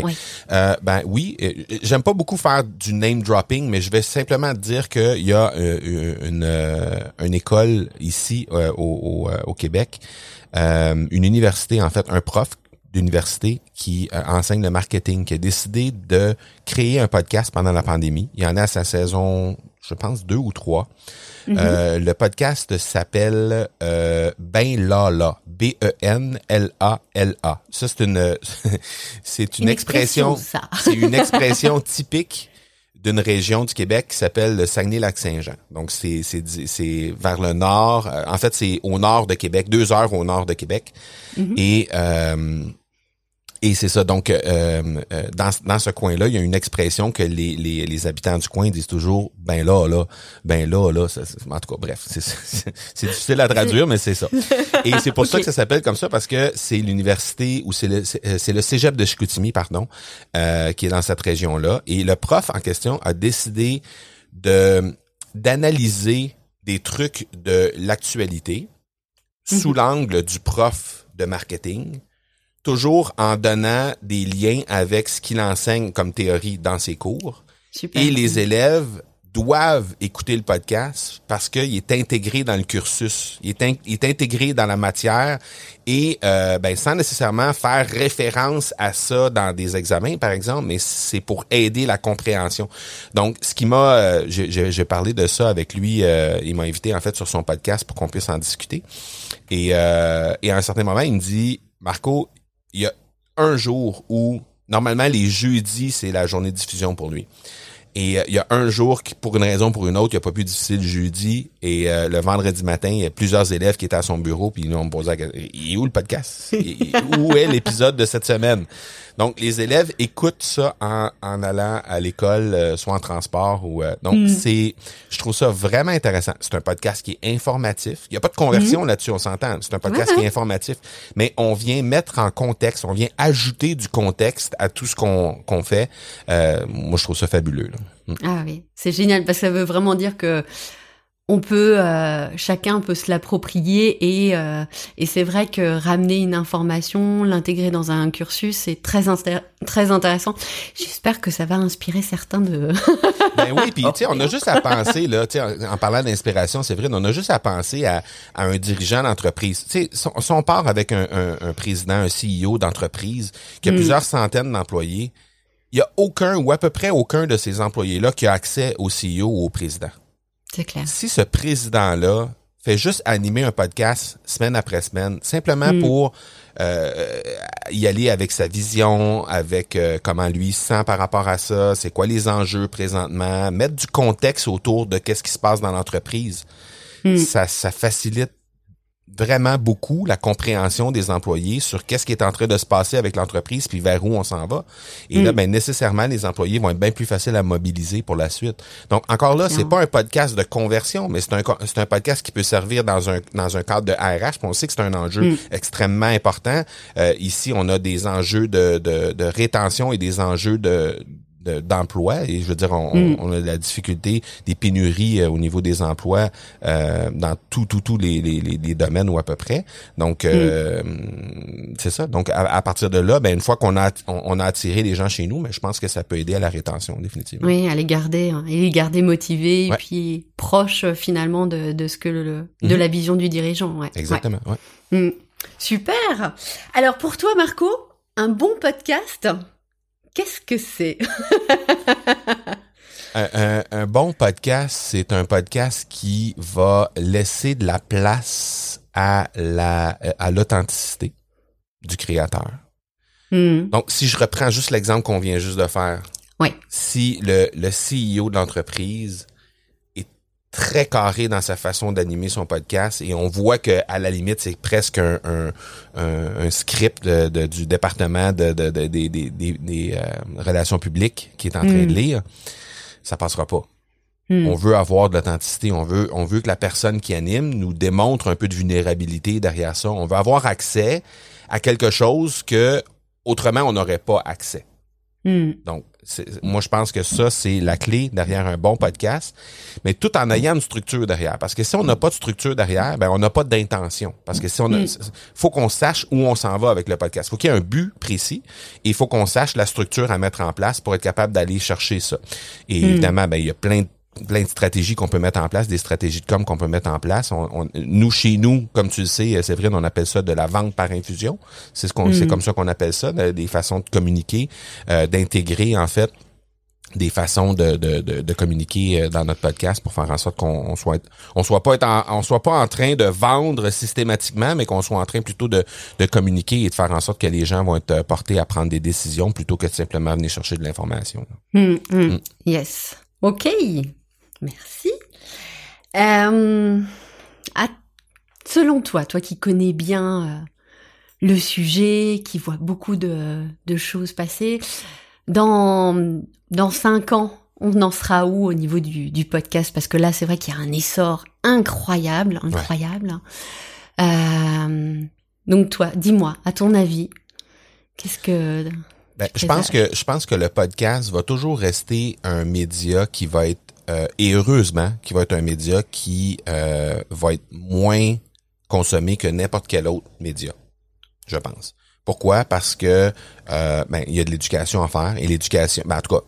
S1: Euh, ben oui, euh, j'aime pas beaucoup faire du name dropping, mais je vais simplement dire qu'il y a euh, une, une école ici au, au, Québec, une université en fait, un prof d'université qui enseigne le marketing, qui a décidé de créer un podcast pendant la pandémie. Il y en a à sa saison, je pense deux ou trois. Mhm. Euh, le podcast s'appelle euh, Ben Lala, B-E-N-L-A-L-A. Ça c'est une c'est une, expression, c'est une expression typique d'une région du Québec qui s'appelle le Saguenay-Lac-Saint-Jean. Donc c'est c'est c'est vers le nord. Euh, en fait c'est au nord de Québec, deux heures au nord de Québec. Mhm. Et euh, et c'est ça. Donc, euh, euh, dans, dans ce coin-là, il y a une expression que les, les, les, habitants du coin disent toujours ben là, là, ben là, là. en tout cas, bref, c'est difficile à traduire, mais c'est ça. Et c'est pour ça que ça s'appelle comme ça, parce que c'est l'université ou c'est le, le cégep de Chicoutimi, pardon, euh, qui est dans cette région-là. Et le prof en question a décidé de d'analyser des trucs de l'actualité sous mhm. l'angle du prof de marketing toujours en donnant des liens avec ce qu'il enseigne comme théorie dans ses cours. Et les élèves doivent écouter le podcast parce qu'il est intégré dans le cursus, il est, intégré dans la matière et euh, ben, sans nécessairement faire référence à ça dans des examens, par exemple, mais c'est pour aider la compréhension. Donc, ce qui m'a, euh, j'ai parlé de ça avec lui, euh, il m'a invité en fait sur son podcast pour qu'on puisse en discuter. Et, euh, et à un certain moment, il me dit, Marco, il y a un jour où, normalement, les jeudis, c'est la journée de diffusion pour lui. Et euh, il y a un jour qui, pour une raison ou pour une autre, il a pas pu diffuser le jeudi. Et euh, le vendredi matin, il y a plusieurs élèves qui étaient à son bureau, puis ils nous ont posé la question, il est où le podcast? où est l'épisode de cette semaine? Donc, les élèves écoutent ça en, en allant à l'école, euh, soit en transport ou... Euh, donc, mm. c'est... Je trouve ça vraiment intéressant. C'est un podcast qui est informatif. Il n'y a pas de conversion mm. là-dessus, on s'entend. C'est un podcast qui est informatif. Mais on vient mettre en contexte, on vient ajouter du contexte à tout ce qu'on qu'on fait. Euh, moi, je trouve ça fabuleux.
S2: Mm. Ah oui, c'est génial parce que ça veut vraiment dire que on peut, euh, chacun peut se l'approprier et, euh, et c'est vrai que ramener une information, l'intégrer dans un cursus, c'est très, très intéressant. J'espère que ça va inspirer certains de...
S1: ben oui, puis tu sais, on a juste à penser, là, en parlant d'inspiration, c'est vrai, on a juste à penser à, à un dirigeant d'entreprise. Tu sais, si on part avec un, un, président, un CEO d'entreprise qui a mm. plusieurs centaines d'employés, il y a aucun ou à peu près aucun de ces employés-là qui a accès au CEO ou au président. Si ce président-là fait juste animer un podcast semaine après semaine, simplement mm. pour euh, y aller avec sa vision, avec euh, comment lui sent par rapport à ça, c'est quoi les enjeux présentement, mettre du contexte autour de qu'est-ce qui se passe dans l'entreprise, mm. ça, ça facilite vraiment beaucoup la compréhension des employés sur qu'est-ce qui est en train de se passer avec l'entreprise puis vers où on s'en va. Et là, mm. ben nécessairement, les employés vont être bien plus faciles à mobiliser pour la suite. Donc encore là, c'est pas un podcast de conversion, mais c'est un c'est un podcast qui peut servir dans un dans un cadre de RH. on sait que c'est un enjeu mm. extrêmement important. Euh, ici, on a des enjeux de, de, de rétention et des enjeux de de- d'emploi et je veux dire on, on- on a la difficulté des pénuries euh, au niveau des emplois euh, dans tout tout tous les, les, les, les domaines ou à peu près donc euh, c'est ça donc à, à partir de là ben une fois qu'on a on, on a attiré les gens chez nous mais je pense que ça peut aider à la rétention définitivement
S2: Oui, à les garder, hein, et les garder motivés,
S1: Ouais.
S2: et puis proches euh, finalement de, de ce que le, de
S1: Mhm.
S2: la vision du dirigeant. Ouais.
S1: exactement ouais.
S2: Ouais. Mm. Super. Alors pour toi, Marco, un bon podcast, qu'est-ce que c'est?
S1: Un, un- un bon podcast, c'est un podcast qui va laisser de la place à la à l'authenticité du créateur.
S2: Mm.
S1: Donc, si je reprends juste l'exemple qu'on vient juste de faire,
S2: Oui.
S1: si le, le CEO de l'entreprise très carré dans sa façon d'animer son podcast et on voit que à la limite c'est presque un, un, un- un script de- de- du département de, de- de- des- des- des- des, euh, relations publiques qui est en train
S2: Mm.
S1: de lire, ça passera pas.
S2: Mm.
S1: On veut avoir de l'authenticité, on veut, on veut que la personne qui anime nous démontre un peu de vulnérabilité derrière ça. On veut avoir accès à quelque chose que autrement on n'aurait pas accès.
S2: Mm.
S1: Donc, moi, je pense que ça, c'est la clé derrière un bon podcast, mais tout en ayant une structure derrière. Parce que si on n'a pas de structure derrière, ben, on n'a pas d'intention. Parce que si on a,
S2: Mm.
S1: faut qu'on sache où on s'en va avec le podcast. Faut qu'il y ait un but précis et il faut qu'on sache la structure à mettre en place pour être capable d'aller chercher ça. Et
S2: Mm.
S1: évidemment, ben, il y a plein de plein de stratégies qu'on peut mettre en place, des stratégies de com qu'on peut mettre en place. On, on- nous, chez nous, comme tu le sais, Séverine, on appelle ça de la vente par infusion. C'est ce qu'on, c'est
S2: Mm.
S1: comme ça qu'on appelle ça, de- des façons de communiquer, euh, d'intégrer en fait des façons de, de, de, de communiquer euh, dans notre podcast pour faire en sorte qu'on on soit on soit pas être en, on soit pas en train de vendre systématiquement mais qu'on soit en train plutôt de, de communiquer et de faire en sorte que les gens vont être euh, portés à prendre des décisions plutôt que de simplement venir chercher de l'information.
S2: Mm. Mm. Yes. Ok. Merci. Euh, à- selon toi, toi qui connais bien euh, le sujet, qui vois beaucoup de, de choses passer, dans, dans cinq ans, on en sera où au niveau du, du podcast? Parce que là, c'est vrai qu'il y a un essor incroyable, incroyable. Euh, donc toi, dis-moi, à ton avis, qu'est-ce que...
S1: Ben, je pense que je pense que le podcast va toujours rester un média qui va être euh, et heureusement qui va être un média qui euh, va être moins consommé que n'importe quel autre média. Je pense. Pourquoi? Parce que euh, ben il y a de l'éducation à faire et l'éducation. Ben, en tout cas,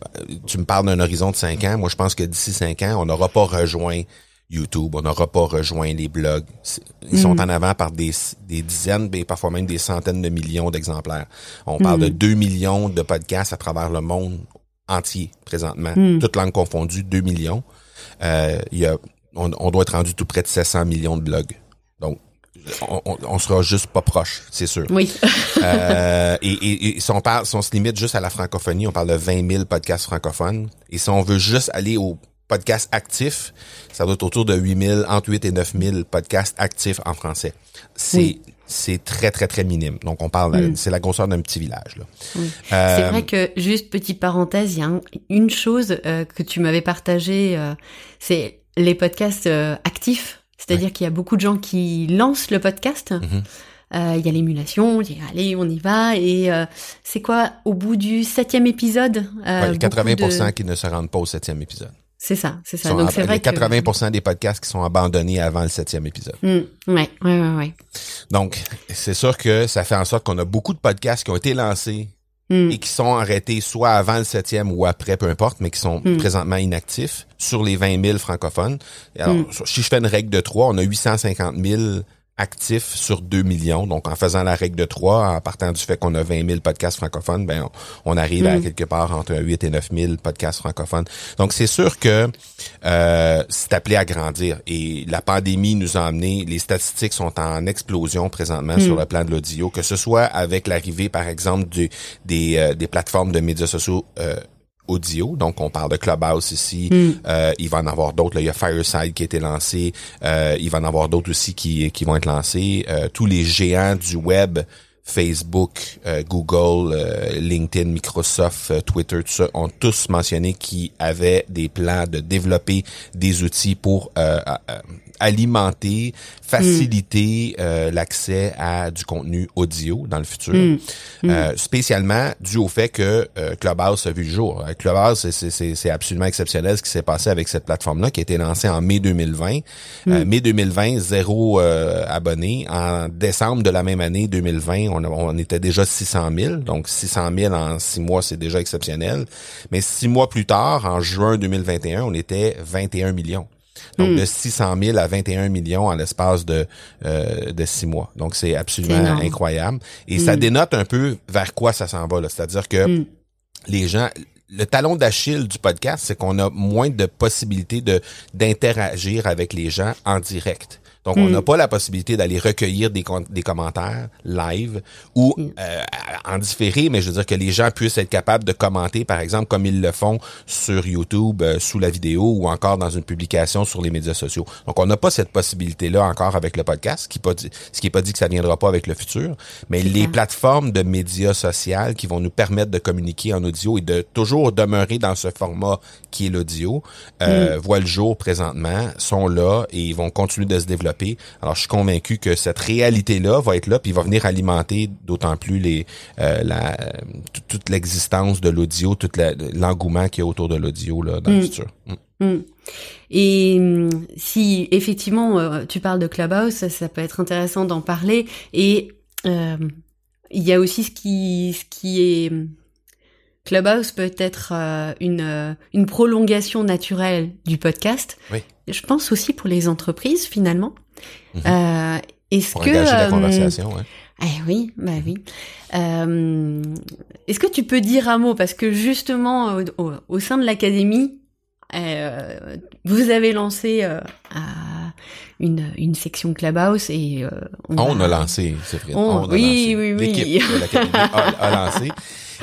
S1: tu me parles d'un horizon de cinq ans. Moi, je pense que d'ici cinq ans, on n'aura pas rejoint YouTube, on n'aura pas rejoint les blogs. Ils sont
S2: Mm.
S1: en avant par des, des dizaines, mais parfois même des centaines de millions d'exemplaires. On parle
S2: Mm.
S1: de 2 millions de podcasts à travers le monde entier présentement,
S2: Mm.
S1: toutes langues confondues, 2 millions. Euh, il y a, on, on doit être rendu tout près de 700 millions de blogs. Donc, on, on, on sera juste pas proche, c'est sûr.
S2: Oui.
S1: Euh, et, et, et si on parle, si on se limite juste à la francophonie, on parle de 20 000 podcasts francophones. Et si on veut juste aller au podcast actif, ça doit être autour de 8 000, entre 8 et 9 000 podcasts actifs en français. C'est,
S2: Oui.
S1: C'est très, très, très minime. Donc, on parle,
S2: Mm.
S1: c'est la grosseur d'un petit village, là.
S2: Oui.
S1: Euh,
S2: C'est vrai que, juste petite parenthèse, il y a un- une chose euh, que tu m'avais partagée, euh, c'est les podcasts actifs. C'est-à-dire qu'il y a beaucoup de gens qui lancent le podcast.
S1: Mhm.
S2: Euh, Il y a l'émulation, on dit allez, on y va. Et euh, c'est quoi, au bout du septième épisode euh,
S1: ouais,
S2: beaucoup
S1: 80%
S2: de-
S1: qui ne se rendent pas au septième épisode.
S2: C'est ça, c'est ça. Donc c'est vrai
S1: les
S2: que...
S1: 80% des podcasts qui sont abandonnés avant le septième épisode.
S2: Mm, ouais, ouais, ouais, ouais.
S1: Donc, c'est sûr que ça fait en sorte qu'on a beaucoup de podcasts qui ont été lancés
S2: Mm,
S1: et qui sont arrêtés soit avant le septième ou après, peu importe, mais qui sont
S2: Mm.
S1: présentement inactifs sur les 20 000 francophones. Alors,
S2: Mm.
S1: si je fais une règle de 3, on a 850 000 actifs sur 2 millions. Donc, en faisant la règle de 3, en partant du fait qu'on a 20 000 podcasts francophones, ben, on, on arrive à
S2: Mm.
S1: quelque part entre 8 et 9 000 podcasts francophones. Donc, c'est sûr que euh, c'est appelé à grandir. Et la pandémie nous a amené, les statistiques sont en explosion présentement
S2: Mm.
S1: sur le plan de l'audio, que ce soit avec l'arrivée, par exemple, du, des, euh, des plateformes de médias sociaux euh, audio. Donc, on parle de Clubhouse ici.
S2: Mm.
S1: Euh, il va en avoir d'autres. là. Il y a Fireside qui a été lancé. Euh, il va en avoir d'autres aussi qui, qui vont être lancés. Euh, tous les géants du web, Facebook, euh, Google, euh, LinkedIn, Microsoft, euh, Twitter, tout ça, ont tous mentionné qu'ils avaient des plans de développer des outils pour euh, euh, alimenter, faciliter euh, l'accès à du contenu audio dans le futur.
S2: Mm.
S1: Euh, spécialement dû au fait que euh, Clubhouse a vu le jour. Clubhouse, c'est- c'est- c'est c'est absolument exceptionnel ce qui s'est passé avec cette plateforme-là qui a été lancée en mai 2020. Euh, mai 2020, zéro euh, abonnés. En décembre de la même année, 2020, on, on était déjà 600 000. Donc 600 000 en six mois, c'est déjà exceptionnel. Mais six mois plus tard, en juin 2021, on était 21 millions. Donc de 600 000 à 21 millions en l'espace de euh, de six mois. Donc c'est absolument incroyable. Et ça dénote un peu vers quoi ça s'en va. là. C'est-à-dire que
S2: Mm.
S1: les gens, le talon d'Achille du podcast, c'est qu'on a moins de possibilités de d'interagir avec les gens en direct. Donc, on n'a pas la possibilité d'aller recueillir des, commentaires live ou euh, en différé, mais je veux dire que les gens puissent être capables de commenter, par exemple, comme ils le font sur YouTube, euh, sous la vidéo ou encore dans une publication sur les médias sociaux. Donc, on n'a pas cette possibilité-là encore avec le podcast, ce qui, pas dit- ce qui est pas dit que ça viendra pas avec le futur, mais les
S2: clair.
S1: plateformes de médias sociaux qui vont nous permettre de communiquer en audio et de toujours demeurer dans ce format qui est l'audio, euh, voient le jour présentement, sont là et ils vont continuer de se développer. Alors, je suis convaincu que cette réalité-là va être là puis va venir alimenter d'autant plus les euh, la euh, toute- l'existence de l'audio, tout la- l'engouement qu'il y a autour de l'audio dans le futur. Mm.
S2: Mm. Et si effectivement euh, tu parles de Clubhouse, ça, ça peut être intéressant d'en parler. Et euh, il y a aussi ce qui, ce qui est Clubhouse peut être euh, une, une prolongation naturelle du podcast.
S1: Oui.
S2: Je pense aussi pour les entreprises finalement.
S1: Mhm.
S2: Euh, Est-ce que
S1: la
S2: euh,
S1: conversation, ouais.
S2: eh oui, bah oui. Euh, Est-ce que tu peux dire un mot? Parce que justement au, au- au sein de l'académie, euh, vous avez lancé euh, à une, une section Clubhouse et euh, on,
S1: On
S2: va-
S1: a lancé, c'est vrai.
S2: On-
S1: On a
S2: oui,
S1: lancé.
S2: oui, oui.
S1: L'équipe de l'Académie a, a lancé.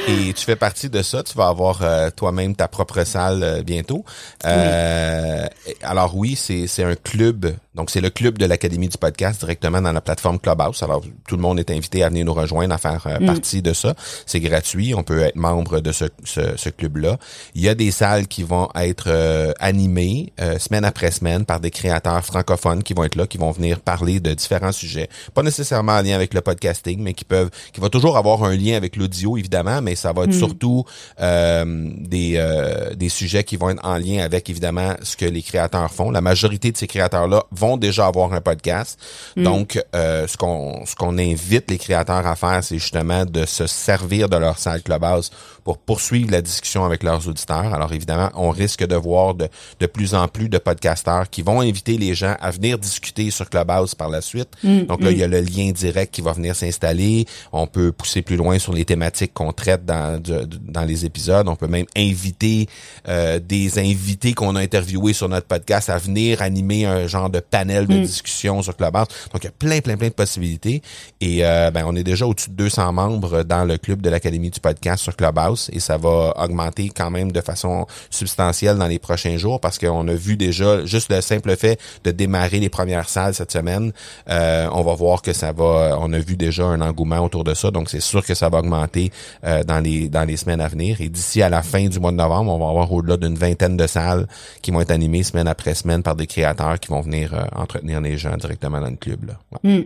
S1: Et tu fais partie de ça. Tu vas avoir euh, toi-même ta propre salle euh, bientôt. Euh, Alors oui, c'est c'est un club. Donc c'est le club de l'Académie du podcast directement dans la plateforme Clubhouse. Alors tout le monde est invité à venir nous rejoindre, à faire euh,
S2: Mm.
S1: partie de ça. C'est gratuit. On peut être membre de ce, ce, ce club-là. Il y a des salles qui vont être euh, animées euh, semaine après semaine par des créateurs francophones qui vont être là, qui vont venir parler de différents sujets. Pas nécessairement en lien avec le podcasting, mais qui peuvent, qui va toujours avoir un lien avec l'audio évidemment, mais ça va être surtout euh, des euh, des sujets qui vont être en lien avec évidemment ce que les créateurs font. La majorité de ces créateurs-là vont déjà avoir un podcast. Donc, euh, ce qu'on ce qu'on invite les créateurs à faire, c'est justement de se servir de leur salle Clubhouse pour poursuivre la discussion avec leurs auditeurs. Alors évidemment, on risque de voir de, de plus en plus de podcasteurs qui vont inviter les gens à venir discuter sur Clubhouse par la suite. Donc là, il y a le lien direct qui va venir s'installer. On peut pousser plus loin sur les thématiques qu'on traite dans, dans les épisodes. On peut même inviter euh, des invités qu'on a interviewés sur notre podcast à venir animer un genre de panel de discussion sur Clubhouse. Donc, il y a plein, plein, plein de possibilités. Et euh, ben, on est déjà au-dessus de 200 membres dans le club de l'Académie du podcast sur Clubhouse et ça va augmenter quand même de façon substantielle dans les prochains jours parce qu'on a vu déjà juste le simple fait de démarrer les premières salles cette semaine. euh, on va voir que ça va, on a vu déjà un engouement autour de ça, donc c'est sûr que ça va augmenter euh, dans les dans les semaines à venir. Et d'ici à la fin du mois de novembre, on va avoir au-delà d'une vingtaine de salles qui vont être animées semaine après semaine par des créateurs qui vont venir euh, entretenir les gens directement dans le club. Là. Ouais.
S2: Mm.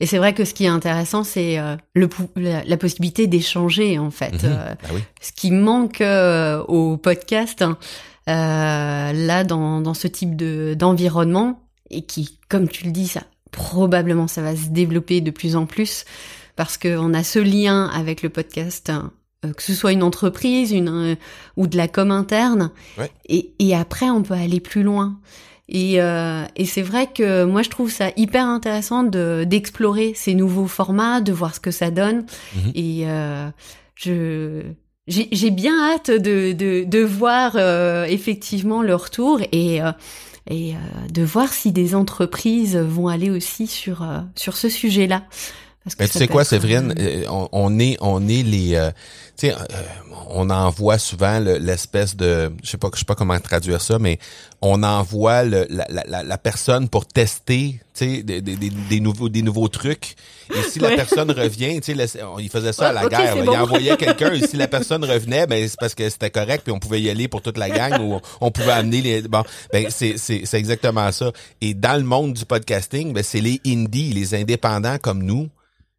S2: Et c'est vrai que ce qui est intéressant, c'est euh, le la, la possibilité d'échanger en fait.
S1: Mhm.
S2: Euh,
S1: Ben oui.
S2: ce qui manque euh, au podcast, hein, là dans, dans ce type de d'environnement et qui, comme tu le dis, ça probablement ça va se développer de plus en plus parce que on a ce lien avec le podcast. hein, que ce soit une entreprise, une ou de la com interne,
S1: Ouais.
S2: et, et après on peut aller plus loin. Et, euh, et c'est vrai que moi je trouve ça hyper intéressant de d'explorer ces nouveaux formats, de voir ce que ça donne.
S1: Mhm.
S2: Et euh, je j'ai j'ai bien hâte de de, de voir euh, effectivement le retour et euh, et euh, de voir si des entreprises vont aller aussi sur euh, sur ce sujet-là Parce
S1: Mais tu sais quoi, Séverine, euh, on, on, est, on est les, euh, tu sais, euh, on envoie souvent l'espèce de, je sais pas, je sais pas comment traduire ça, mais on envoie le, la, la, la, personne pour tester, tu sais, des, des, des, nouveaux, des nouveaux trucs. Et si la personne revient, tu sais, il faisait ça à la guerre, il envoyait quelqu'un. et si la personne revenait, ben c'est parce que c'était correct, puis on pouvait y aller pour toute la gang ou on pouvait amener les, bon, ben c'est c'est c'est exactement ça. Et dans le monde du podcasting, ben c'est les indies, les indépendants comme nous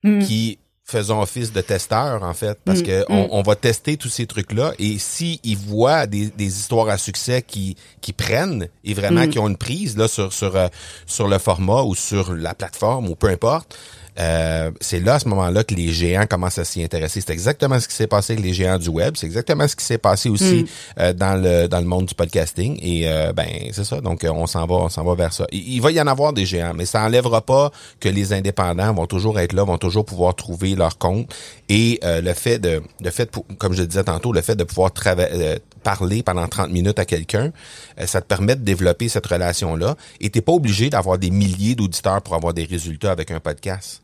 S1: Mm. qui faisons office de testeurs en fait parce mm. que mm. on, va tester tous ces trucs là et si ils voient des, des histoires à succès qui qui prennent et vraiment qui ont une prise là sur sur euh, sur le format ou sur la plateforme ou peu importe euh, c'est là à ce moment-là que les géants commencent à s'y intéresser. C'est exactement ce qui s'est passé avec les géants du web. C'est exactement ce qui s'est passé aussi mm. euh, dans le dans le monde du podcasting. Et euh, ben c'est ça. Donc on s'en va, on s'en va vers ça. Il, va y en avoir des géants, mais ça enlèvera pas que les indépendants vont toujours être là, vont toujours pouvoir trouver leur compte. Et le fait de, le fait, comme je le disais tantôt, le fait de pouvoir parler pendant 30 minutes à quelqu'un, ça te permet de développer cette relation-là. Et t'es pas obligé d'avoir des milliers d'auditeurs pour avoir des résultats avec un podcast.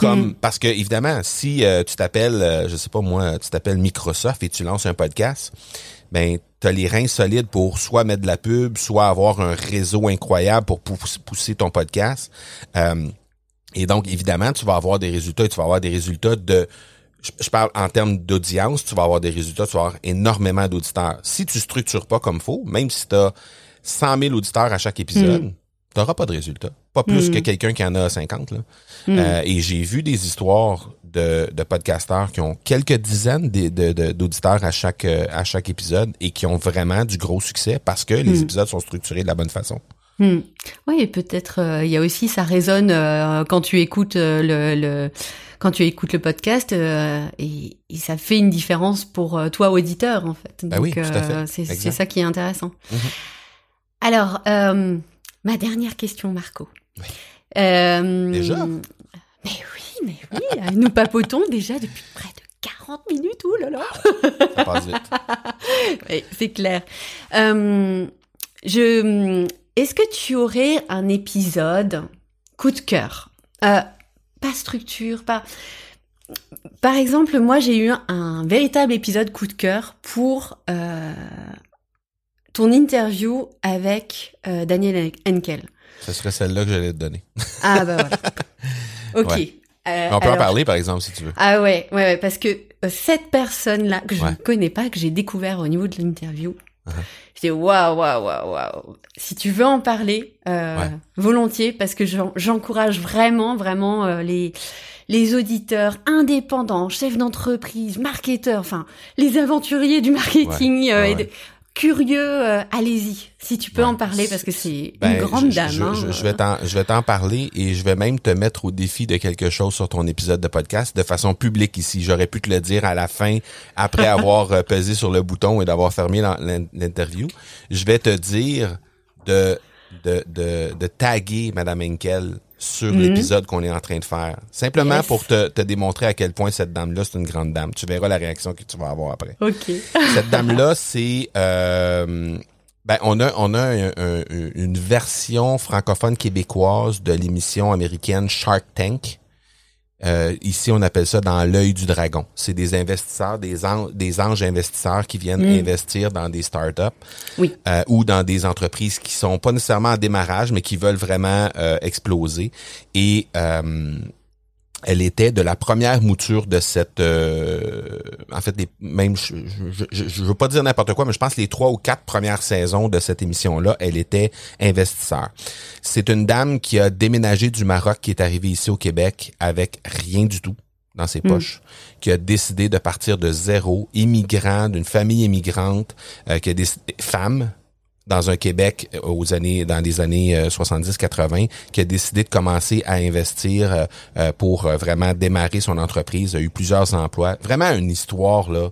S1: Comme mm. parce que évidemment, si euh, tu t'appelles, euh, je sais pas moi, tu t'appelles Microsoft et tu lances un podcast, ben tu as les reins solides pour soit mettre de la pub, soit avoir un réseau incroyable pour pousser ton podcast. Euh, et donc évidemment, tu vas avoir des résultats et tu vas avoir des résultats de je, parle en termes d'audience, tu vas avoir des résultats, tu vas avoir énormément d'auditeurs. Si tu structures pas comme faut, même si tu as 100 000 auditeurs à chaque épisode, mm. Tu n'auras pas de résultats. Pas plus mm. que quelqu'un qui en a 50. Là. Hmm. Euh, et j'ai vu des histoires de, de podcasteurs qui ont quelques dizaines d'auditeurs à chaque euh, à chaque épisode et qui ont vraiment du gros succès parce que les hmm. épisodes sont structurés de la bonne façon.
S2: Hmm. Oui, et peut-être euh, il y a aussi ça résonne quand tu écoutes le, quand tu écoutes le podcast et, ça fait une différence pour toi auditeur en fait.
S1: Ben oui.
S2: C'est ça qui est intéressant. Mhm. Alors ma dernière question Marco. Oui.
S1: Euh, déjà
S2: Mais oui, mais oui, nous papotons déjà depuis près de 40 minutes, ouh là là
S1: Ça passe vite.
S2: oui, c'est clair. Euh, je, est-ce que tu aurais un épisode coup de cœur? Euh, Pas structure, pas... Par exemple, moi j'ai eu un véritable épisode coup de cœur pour euh, ton interview avec euh, Daniel Henkel.
S1: Ce serait celle-là que j'allais te donner.
S2: Ah bah voilà. Ok.
S1: Euh, on peut en parler par exemple si tu veux.
S2: Ah ouais, ouais, ouais parce que euh, cette personne-là que je ne connais pas, que j'ai découvert au niveau de l'interview, uh je dis waouh, waouh, waouh, waouh. Si tu veux en parler, volontiers, parce que j'encourage vraiment, vraiment les les auditeurs indépendants, chefs d'entreprise, marketeurs, enfin les aventuriers du marketing et de, curieux, euh, allez-y, si tu peux en parler parce que c'est une ben, grande dame.
S1: Je,
S2: hein.
S1: je, vais t'en, je vais t'en parler et je vais même te mettre au défi de quelque chose sur ton épisode de podcast de façon publique ici. J'aurais pu te le dire à la fin après avoir euh, pesé sur le bouton et d'avoir fermé l'interview. Je vais te dire de de, de, de taguer Madame Henkel sur mhm. l'épisode qu'on est en train de faire. Simplement pour te, te, démontrer à quel point cette dame-là, c'est une grande dame. Tu verras la réaction que tu vas avoir après.
S2: OK.
S1: cette dame-là, c'est... Euh, ben, on a, on a une version francophone québécoise de l'émission américaine Shark Tank. Euh, ici, on appelle ça dans l'œil du dragon. C'est des investisseurs, des, anges, des anges investisseurs qui viennent mm. investir dans des startups
S2: oui.
S1: euh, ou dans des entreprises qui sont pas nécessairement en démarrage, mais qui veulent vraiment euh, exploser. Et euh, elle était de la première mouture de cette euh, en fait des, même je, je, je, veux pas dire n'importe quoi mais je pense les trois ou quatre premières saisons de cette émission là elle était investisseur c'est une dame qui a déménagé du Maroc qui est arrivée ici au Québec avec rien du tout dans ses hmm. poches, qui a décidé de partir de zéro, immigrant, d'une famille immigrante, euh, qui a décidé, femme, dans un Québec euh, aux années dans les années 70-80 euh, qui a décidé de commencer à investir euh, pour vraiment démarrer son entreprise, a eu plusieurs emplois. Vraiment une histoire là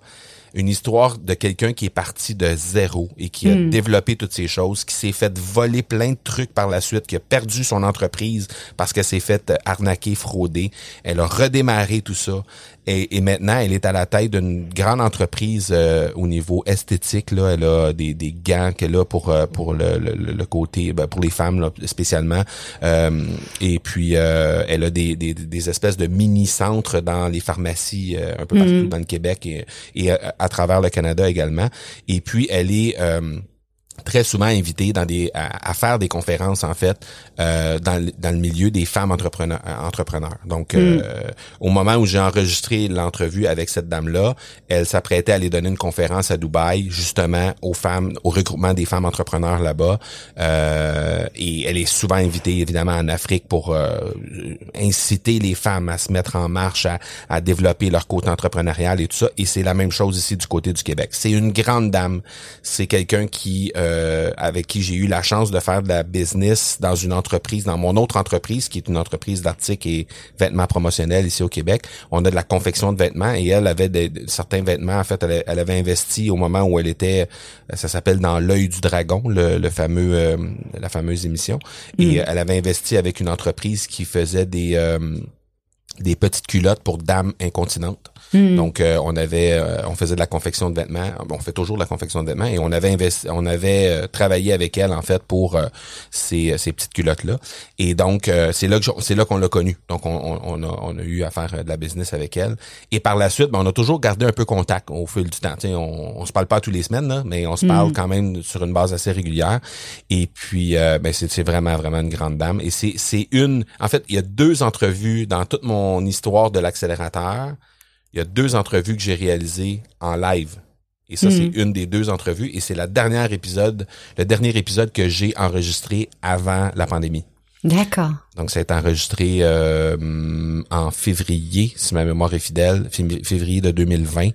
S1: une histoire de quelqu'un qui est parti de zéro et qui a
S2: Mm.
S1: développé toutes ces choses, qui s'est fait voler plein de trucs par la suite, qui a perdu son entreprise parce qu'elle s'est fait arnaquer, frauder. Elle a redémarré tout ça. Et, et maintenant, elle est à la tête d'une grande entreprise euh, au niveau esthétique. Là, elle a des, des gants qu'elle a pour euh, pour le, le, le côté ben, pour les femmes là, spécialement. Euh, et puis euh, elle a des, des, des espèces de mini centres dans les pharmacies euh, un peu partout
S2: Mhm.
S1: dans le Québec et, et à, à travers le Canada également. Et puis elle est euh, très souvent invitée dans des à, à faire des conférences en fait euh, dans, le- dans le milieu des femmes entrepreneurs entrepreneurs. Donc euh, au moment où j'ai enregistré l'entrevue avec cette dame là, elle s'apprêtait à aller donner une conférence à Dubaï justement aux femmes au regroupement des femmes entrepreneurs là-bas Euh, et elle est souvent invitée évidemment en Afrique pour euh, inciter les femmes à se mettre en marche à, à développer leur côté entrepreneurial et tout ça et c'est la même chose ici du côté du Québec. C'est une grande dame, c'est quelqu'un qui euh, avec qui j'ai eu la chance de faire de la business dans une entreprise, dans mon autre entreprise qui est une entreprise d'articles et vêtements promotionnels ici au Québec. On a de la confection de vêtements et elle avait des- de- certains vêtements. En fait, elle, elle avait investi au moment où elle était, ça s'appelle dans l'œil du dragon, le, le fameux, euh, la fameuse émission. Et euh, elle avait investi avec une entreprise qui faisait des euh, des petites culottes pour dames incontinentes.
S2: Mm.
S1: Donc euh, on avait euh, on faisait de la confection de vêtements, on fait toujours de la confection de vêtements et on avait investi, on avait euh, travaillé avec elle en fait pour euh, ces, ces petites culottes là. Et donc euh, c'est là que c'est là qu'on l'a connue. Donc on, on, a on a eu à faire euh, de la business avec elle et par la suite ben, on a toujours gardé un peu contact au fil du temps. On on se parle pas tous les semaines là, mais on se parle quand même sur une base assez régulière. Et puis euh, ben c'est c'est vraiment vraiment une grande dame et c'est c'est une en fait, il y a deux entrevues dans toute mon histoire de l'accélérateur il y a deux entrevues que j'ai réalisées en live. Et ça, c'est une des deux entrevues. Et c'est la dernière épisode, le dernier épisode que j'ai enregistré avant la pandémie.
S2: D'accord.
S1: Donc, ça a été enregistré euh, en février, si ma mémoire est fidèle, fév- février de 2020. Et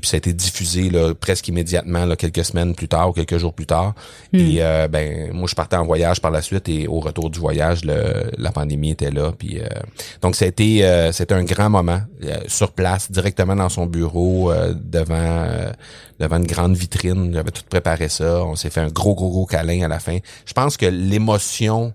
S1: puis, ça a été diffusé là, presque immédiatement, là, quelques semaines plus tard ou quelques jours plus tard. Et euh, ben, moi, je partais en voyage par la suite et au retour du voyage, le- la pandémie était là. Puis, euh, donc, ça a été, euh, c'était un grand moment euh, sur place, directement dans son bureau, euh, devant euh, devant une grande vitrine. J'avais tout préparé ça. On s'est fait un gros, gros, gros câlin à la fin. Je pense que l'émotion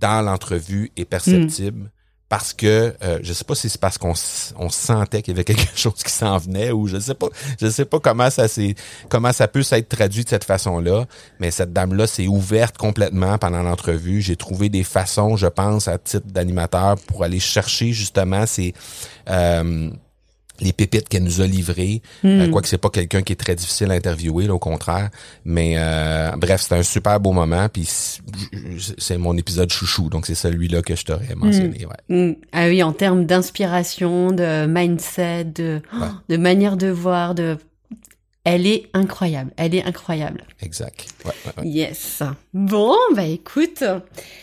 S1: dans l'entrevue est perceptible parce que euh, je sais pas si c'est parce qu'on on sentait qu'il y avait quelque chose qui s'en venait ou je sais pas je sais pas comment ça s'est comment ça peut s'être traduit de cette façon-là mais cette dame là s'est ouverte complètement pendant l'entrevue. J'ai trouvé des façons je pense à titre d'animateur pour aller chercher justement ces euh, les pépites qu'elle nous a livrées. Euh, quoique c'est pas quelqu'un qui est très difficile à interviewer, là, au contraire. Mais euh, bref, c'était un super beau moment. Puis c'est mon épisode chouchou, donc c'est celui-là que je t'aurais mentionné. Ouais.
S2: Mm. Ah oui, en termes d'inspiration, de mindset, de,
S1: Ouais.
S2: de manière de voir, de... Elle est incroyable. Elle est incroyable.
S1: Exact. Ouais, ouais, ouais.
S2: Yes. Bon, bah écoute.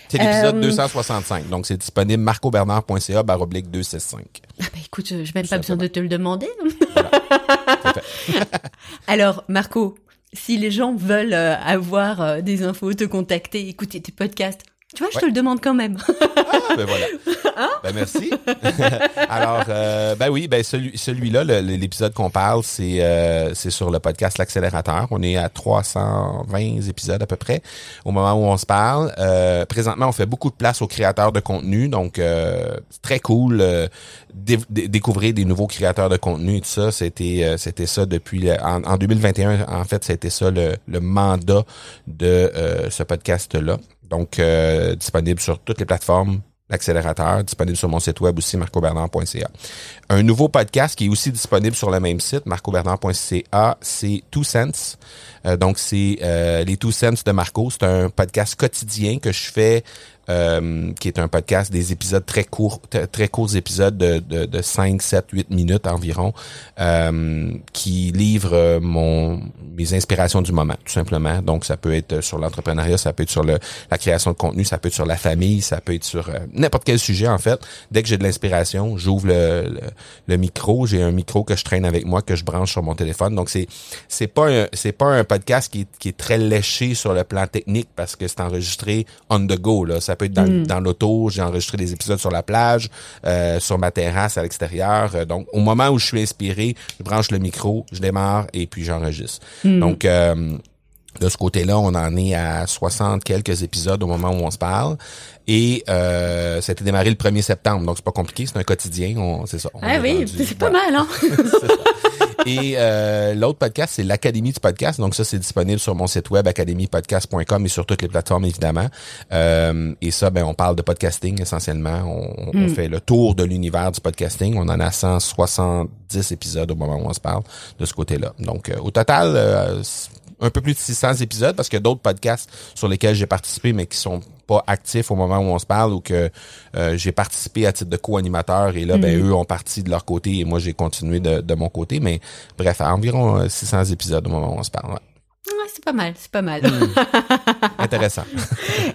S1: C'est l'épisode
S2: Euh,
S1: 265. Donc c'est disponible marcobernard.ca baroblique 265.
S2: Ah bah écoute, je n'ai même pas besoin de te le demander. Alors, Marco, si les gens veulent euh, avoir euh, des infos, te contacter, écouter tes podcasts, tu vois, je te le demande quand même.
S1: Ah, ben voilà.
S2: Hein?
S1: Ben merci. Alors, euh, ben oui, ben celui, celui-là, le- l'épisode qu'on parle, c'est euh, c'est sur le podcast L'accélérateur. On est à 320 épisodes à peu près au moment où on se parle. Euh, présentement, on fait beaucoup de place aux créateurs de contenu, donc euh, c'est très cool. euh, dé- dé- découvrir des nouveaux créateurs de contenu et tout ça, c'était euh, c'était ça depuis le- en, en 2021. En fait, c'était ça le, le mandat de euh, ce podcast-là. Donc, euh, disponible sur toutes les plateformes l'accélérateur, disponible sur mon site web aussi, marcobernard.ca. Un nouveau podcast qui est aussi disponible sur le même site, marcobernard.ca, c'est Two Cents. Euh, donc, c'est euh, les Two Cents de Marco. C'est un podcast quotidien que je fais, euh, qui est un podcast des épisodes très courts, très courts épisodes de, de, de 5, 7, 8 minutes environ, euh, qui livre euh, mon mes inspirations du moment, tout simplement. Donc, ça peut être sur l'entrepreneuriat, ça peut être sur le, la création de contenu, ça peut être sur la famille, ça peut être sur euh, n'importe quel sujet, en fait. Dès que j'ai de l'inspiration, j'ouvre le, le, micro. J'ai un micro que je traîne avec moi, que je branche sur mon téléphone. Donc, c'est c'est pas un, c'est pas un podcast qui qui est très léché sur le plan technique parce que c'est enregistré on the go. Là. Peut être dans,
S2: Mm.
S1: dans l'auto, j'ai enregistré des épisodes sur la plage, euh, sur ma terrasse à l'extérieur. Euh, donc, au moment où je suis inspiré, je branche le micro, je démarre et puis j'enregistre.
S2: Mm.
S1: Donc, euh, de ce côté-là, on en est à 60 quelques épisodes au moment où on se parle. Et euh, ça a été démarré le 1er septembre, donc c'est pas compliqué, c'est un quotidien, on, c'est ça. on
S2: Ah oui, c'est pas mal, hein?
S1: C'est ça. Et euh, l'autre podcast, c'est l'Académie du podcast. Donc ça, c'est disponible sur mon site web academypodcast.com et sur toutes les plateformes, évidemment. Euh, et ça, ben, on parle de podcasting essentiellement. On, on
S2: Mm.
S1: fait le tour de l'univers du podcasting. On en a 170 épisodes au moment où on se parle de ce côté-là. Donc euh, au total, euh, un peu plus de 600 épisodes parce a d'autres podcasts sur lesquels j'ai participé, mais qui sont pas actifs au moment où on se parle ou que euh, j'ai participé à titre de co-animateur et là, ben, eux ont parti de leur côté et moi, j'ai continué de, de mon côté. Mais bref, à environ euh, 600 épisodes au moment où on se parle. ouais.
S2: Ouais, c'est pas mal, c'est pas mal.
S1: Mm. Intéressant.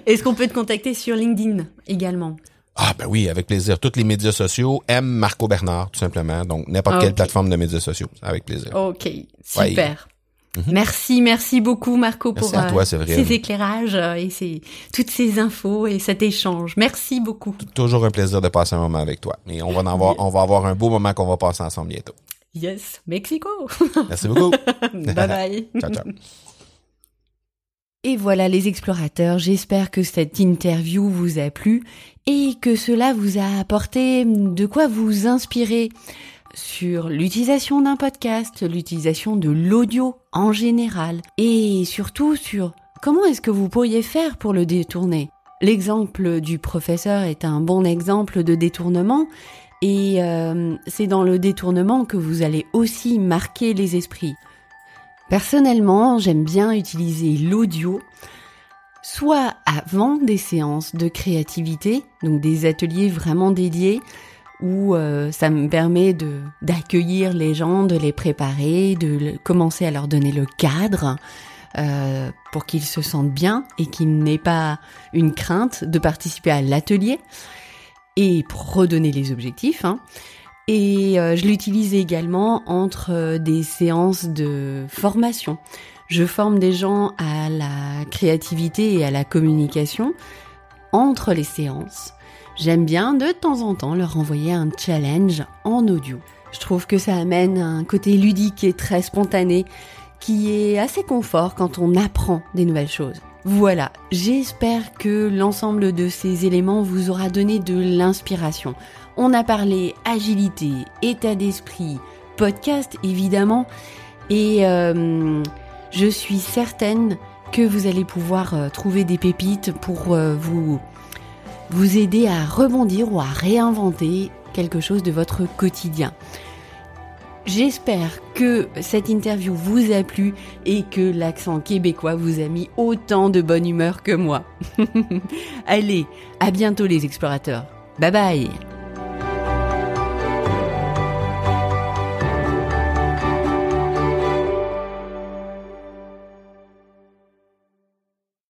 S2: Est-ce qu'on peut te contacter sur LinkedIn également?
S1: Ah ben oui, avec plaisir. Tous les médias sociaux, M Marco Bernard, tout simplement. Donc, n'importe quelle plateforme de médias sociaux, avec plaisir.
S2: Ok, super.
S1: Mhm.
S2: Merci, merci beaucoup Marco
S1: Merci
S2: pour
S1: à toi,
S2: euh, ces éclairages euh, et ces, toutes ces infos et cet échange. Merci beaucoup.
S1: Toujours un plaisir de passer un moment avec toi. Et on va en avoir, on va avoir un beau moment qu'on va passer ensemble bientôt.
S2: Yes, Mexico.
S1: Merci beaucoup.
S2: bye bye.
S1: ciao, ciao.
S2: Et voilà les explorateurs, j'espère que cette interview vous a plu et que cela vous a apporté de quoi vous inspirer sur l'utilisation d'un podcast, l'utilisation de l'audio en général et surtout sur comment est-ce que vous pourriez faire pour le détourner. L'exemple du professeur est un bon exemple de détournement et euh, c'est dans le détournement que vous allez aussi marquer les esprits. Personnellement, j'aime bien utiliser l'audio, soit avant des séances de créativité, donc des ateliers vraiment dédiés, où euh, ça me permet de d'accueillir les gens, de les préparer, de commencer à leur donner le cadre euh, pour qu'ils se sentent bien et qu'ils n'aient pas une crainte de participer à l'atelier et pour redonner les objectifs. hein. Et euh, je l'utilise également entre des séances de formation. Je forme des gens à la créativité et à la communication entre les séances. J'aime bien de temps en temps leur envoyer un challenge en audio. Je trouve que ça amène un côté ludique et très spontané qui est assez confort quand on apprend des nouvelles choses. Voilà, j'espère que l'ensemble de ces éléments vous aura donné de l'inspiration. On a parlé agilité, état d'esprit, podcast évidemment, et euh, je suis certaine que vous allez pouvoir euh, trouver des pépites pour euh, vous vous aider à rebondir ou à réinventer quelque chose de votre quotidien. J'espère que cette interview vous a plu et que l'accent québécois vous a mis autant de bonne humeur que moi. Allez, à bientôt les explorateurs. Bye bye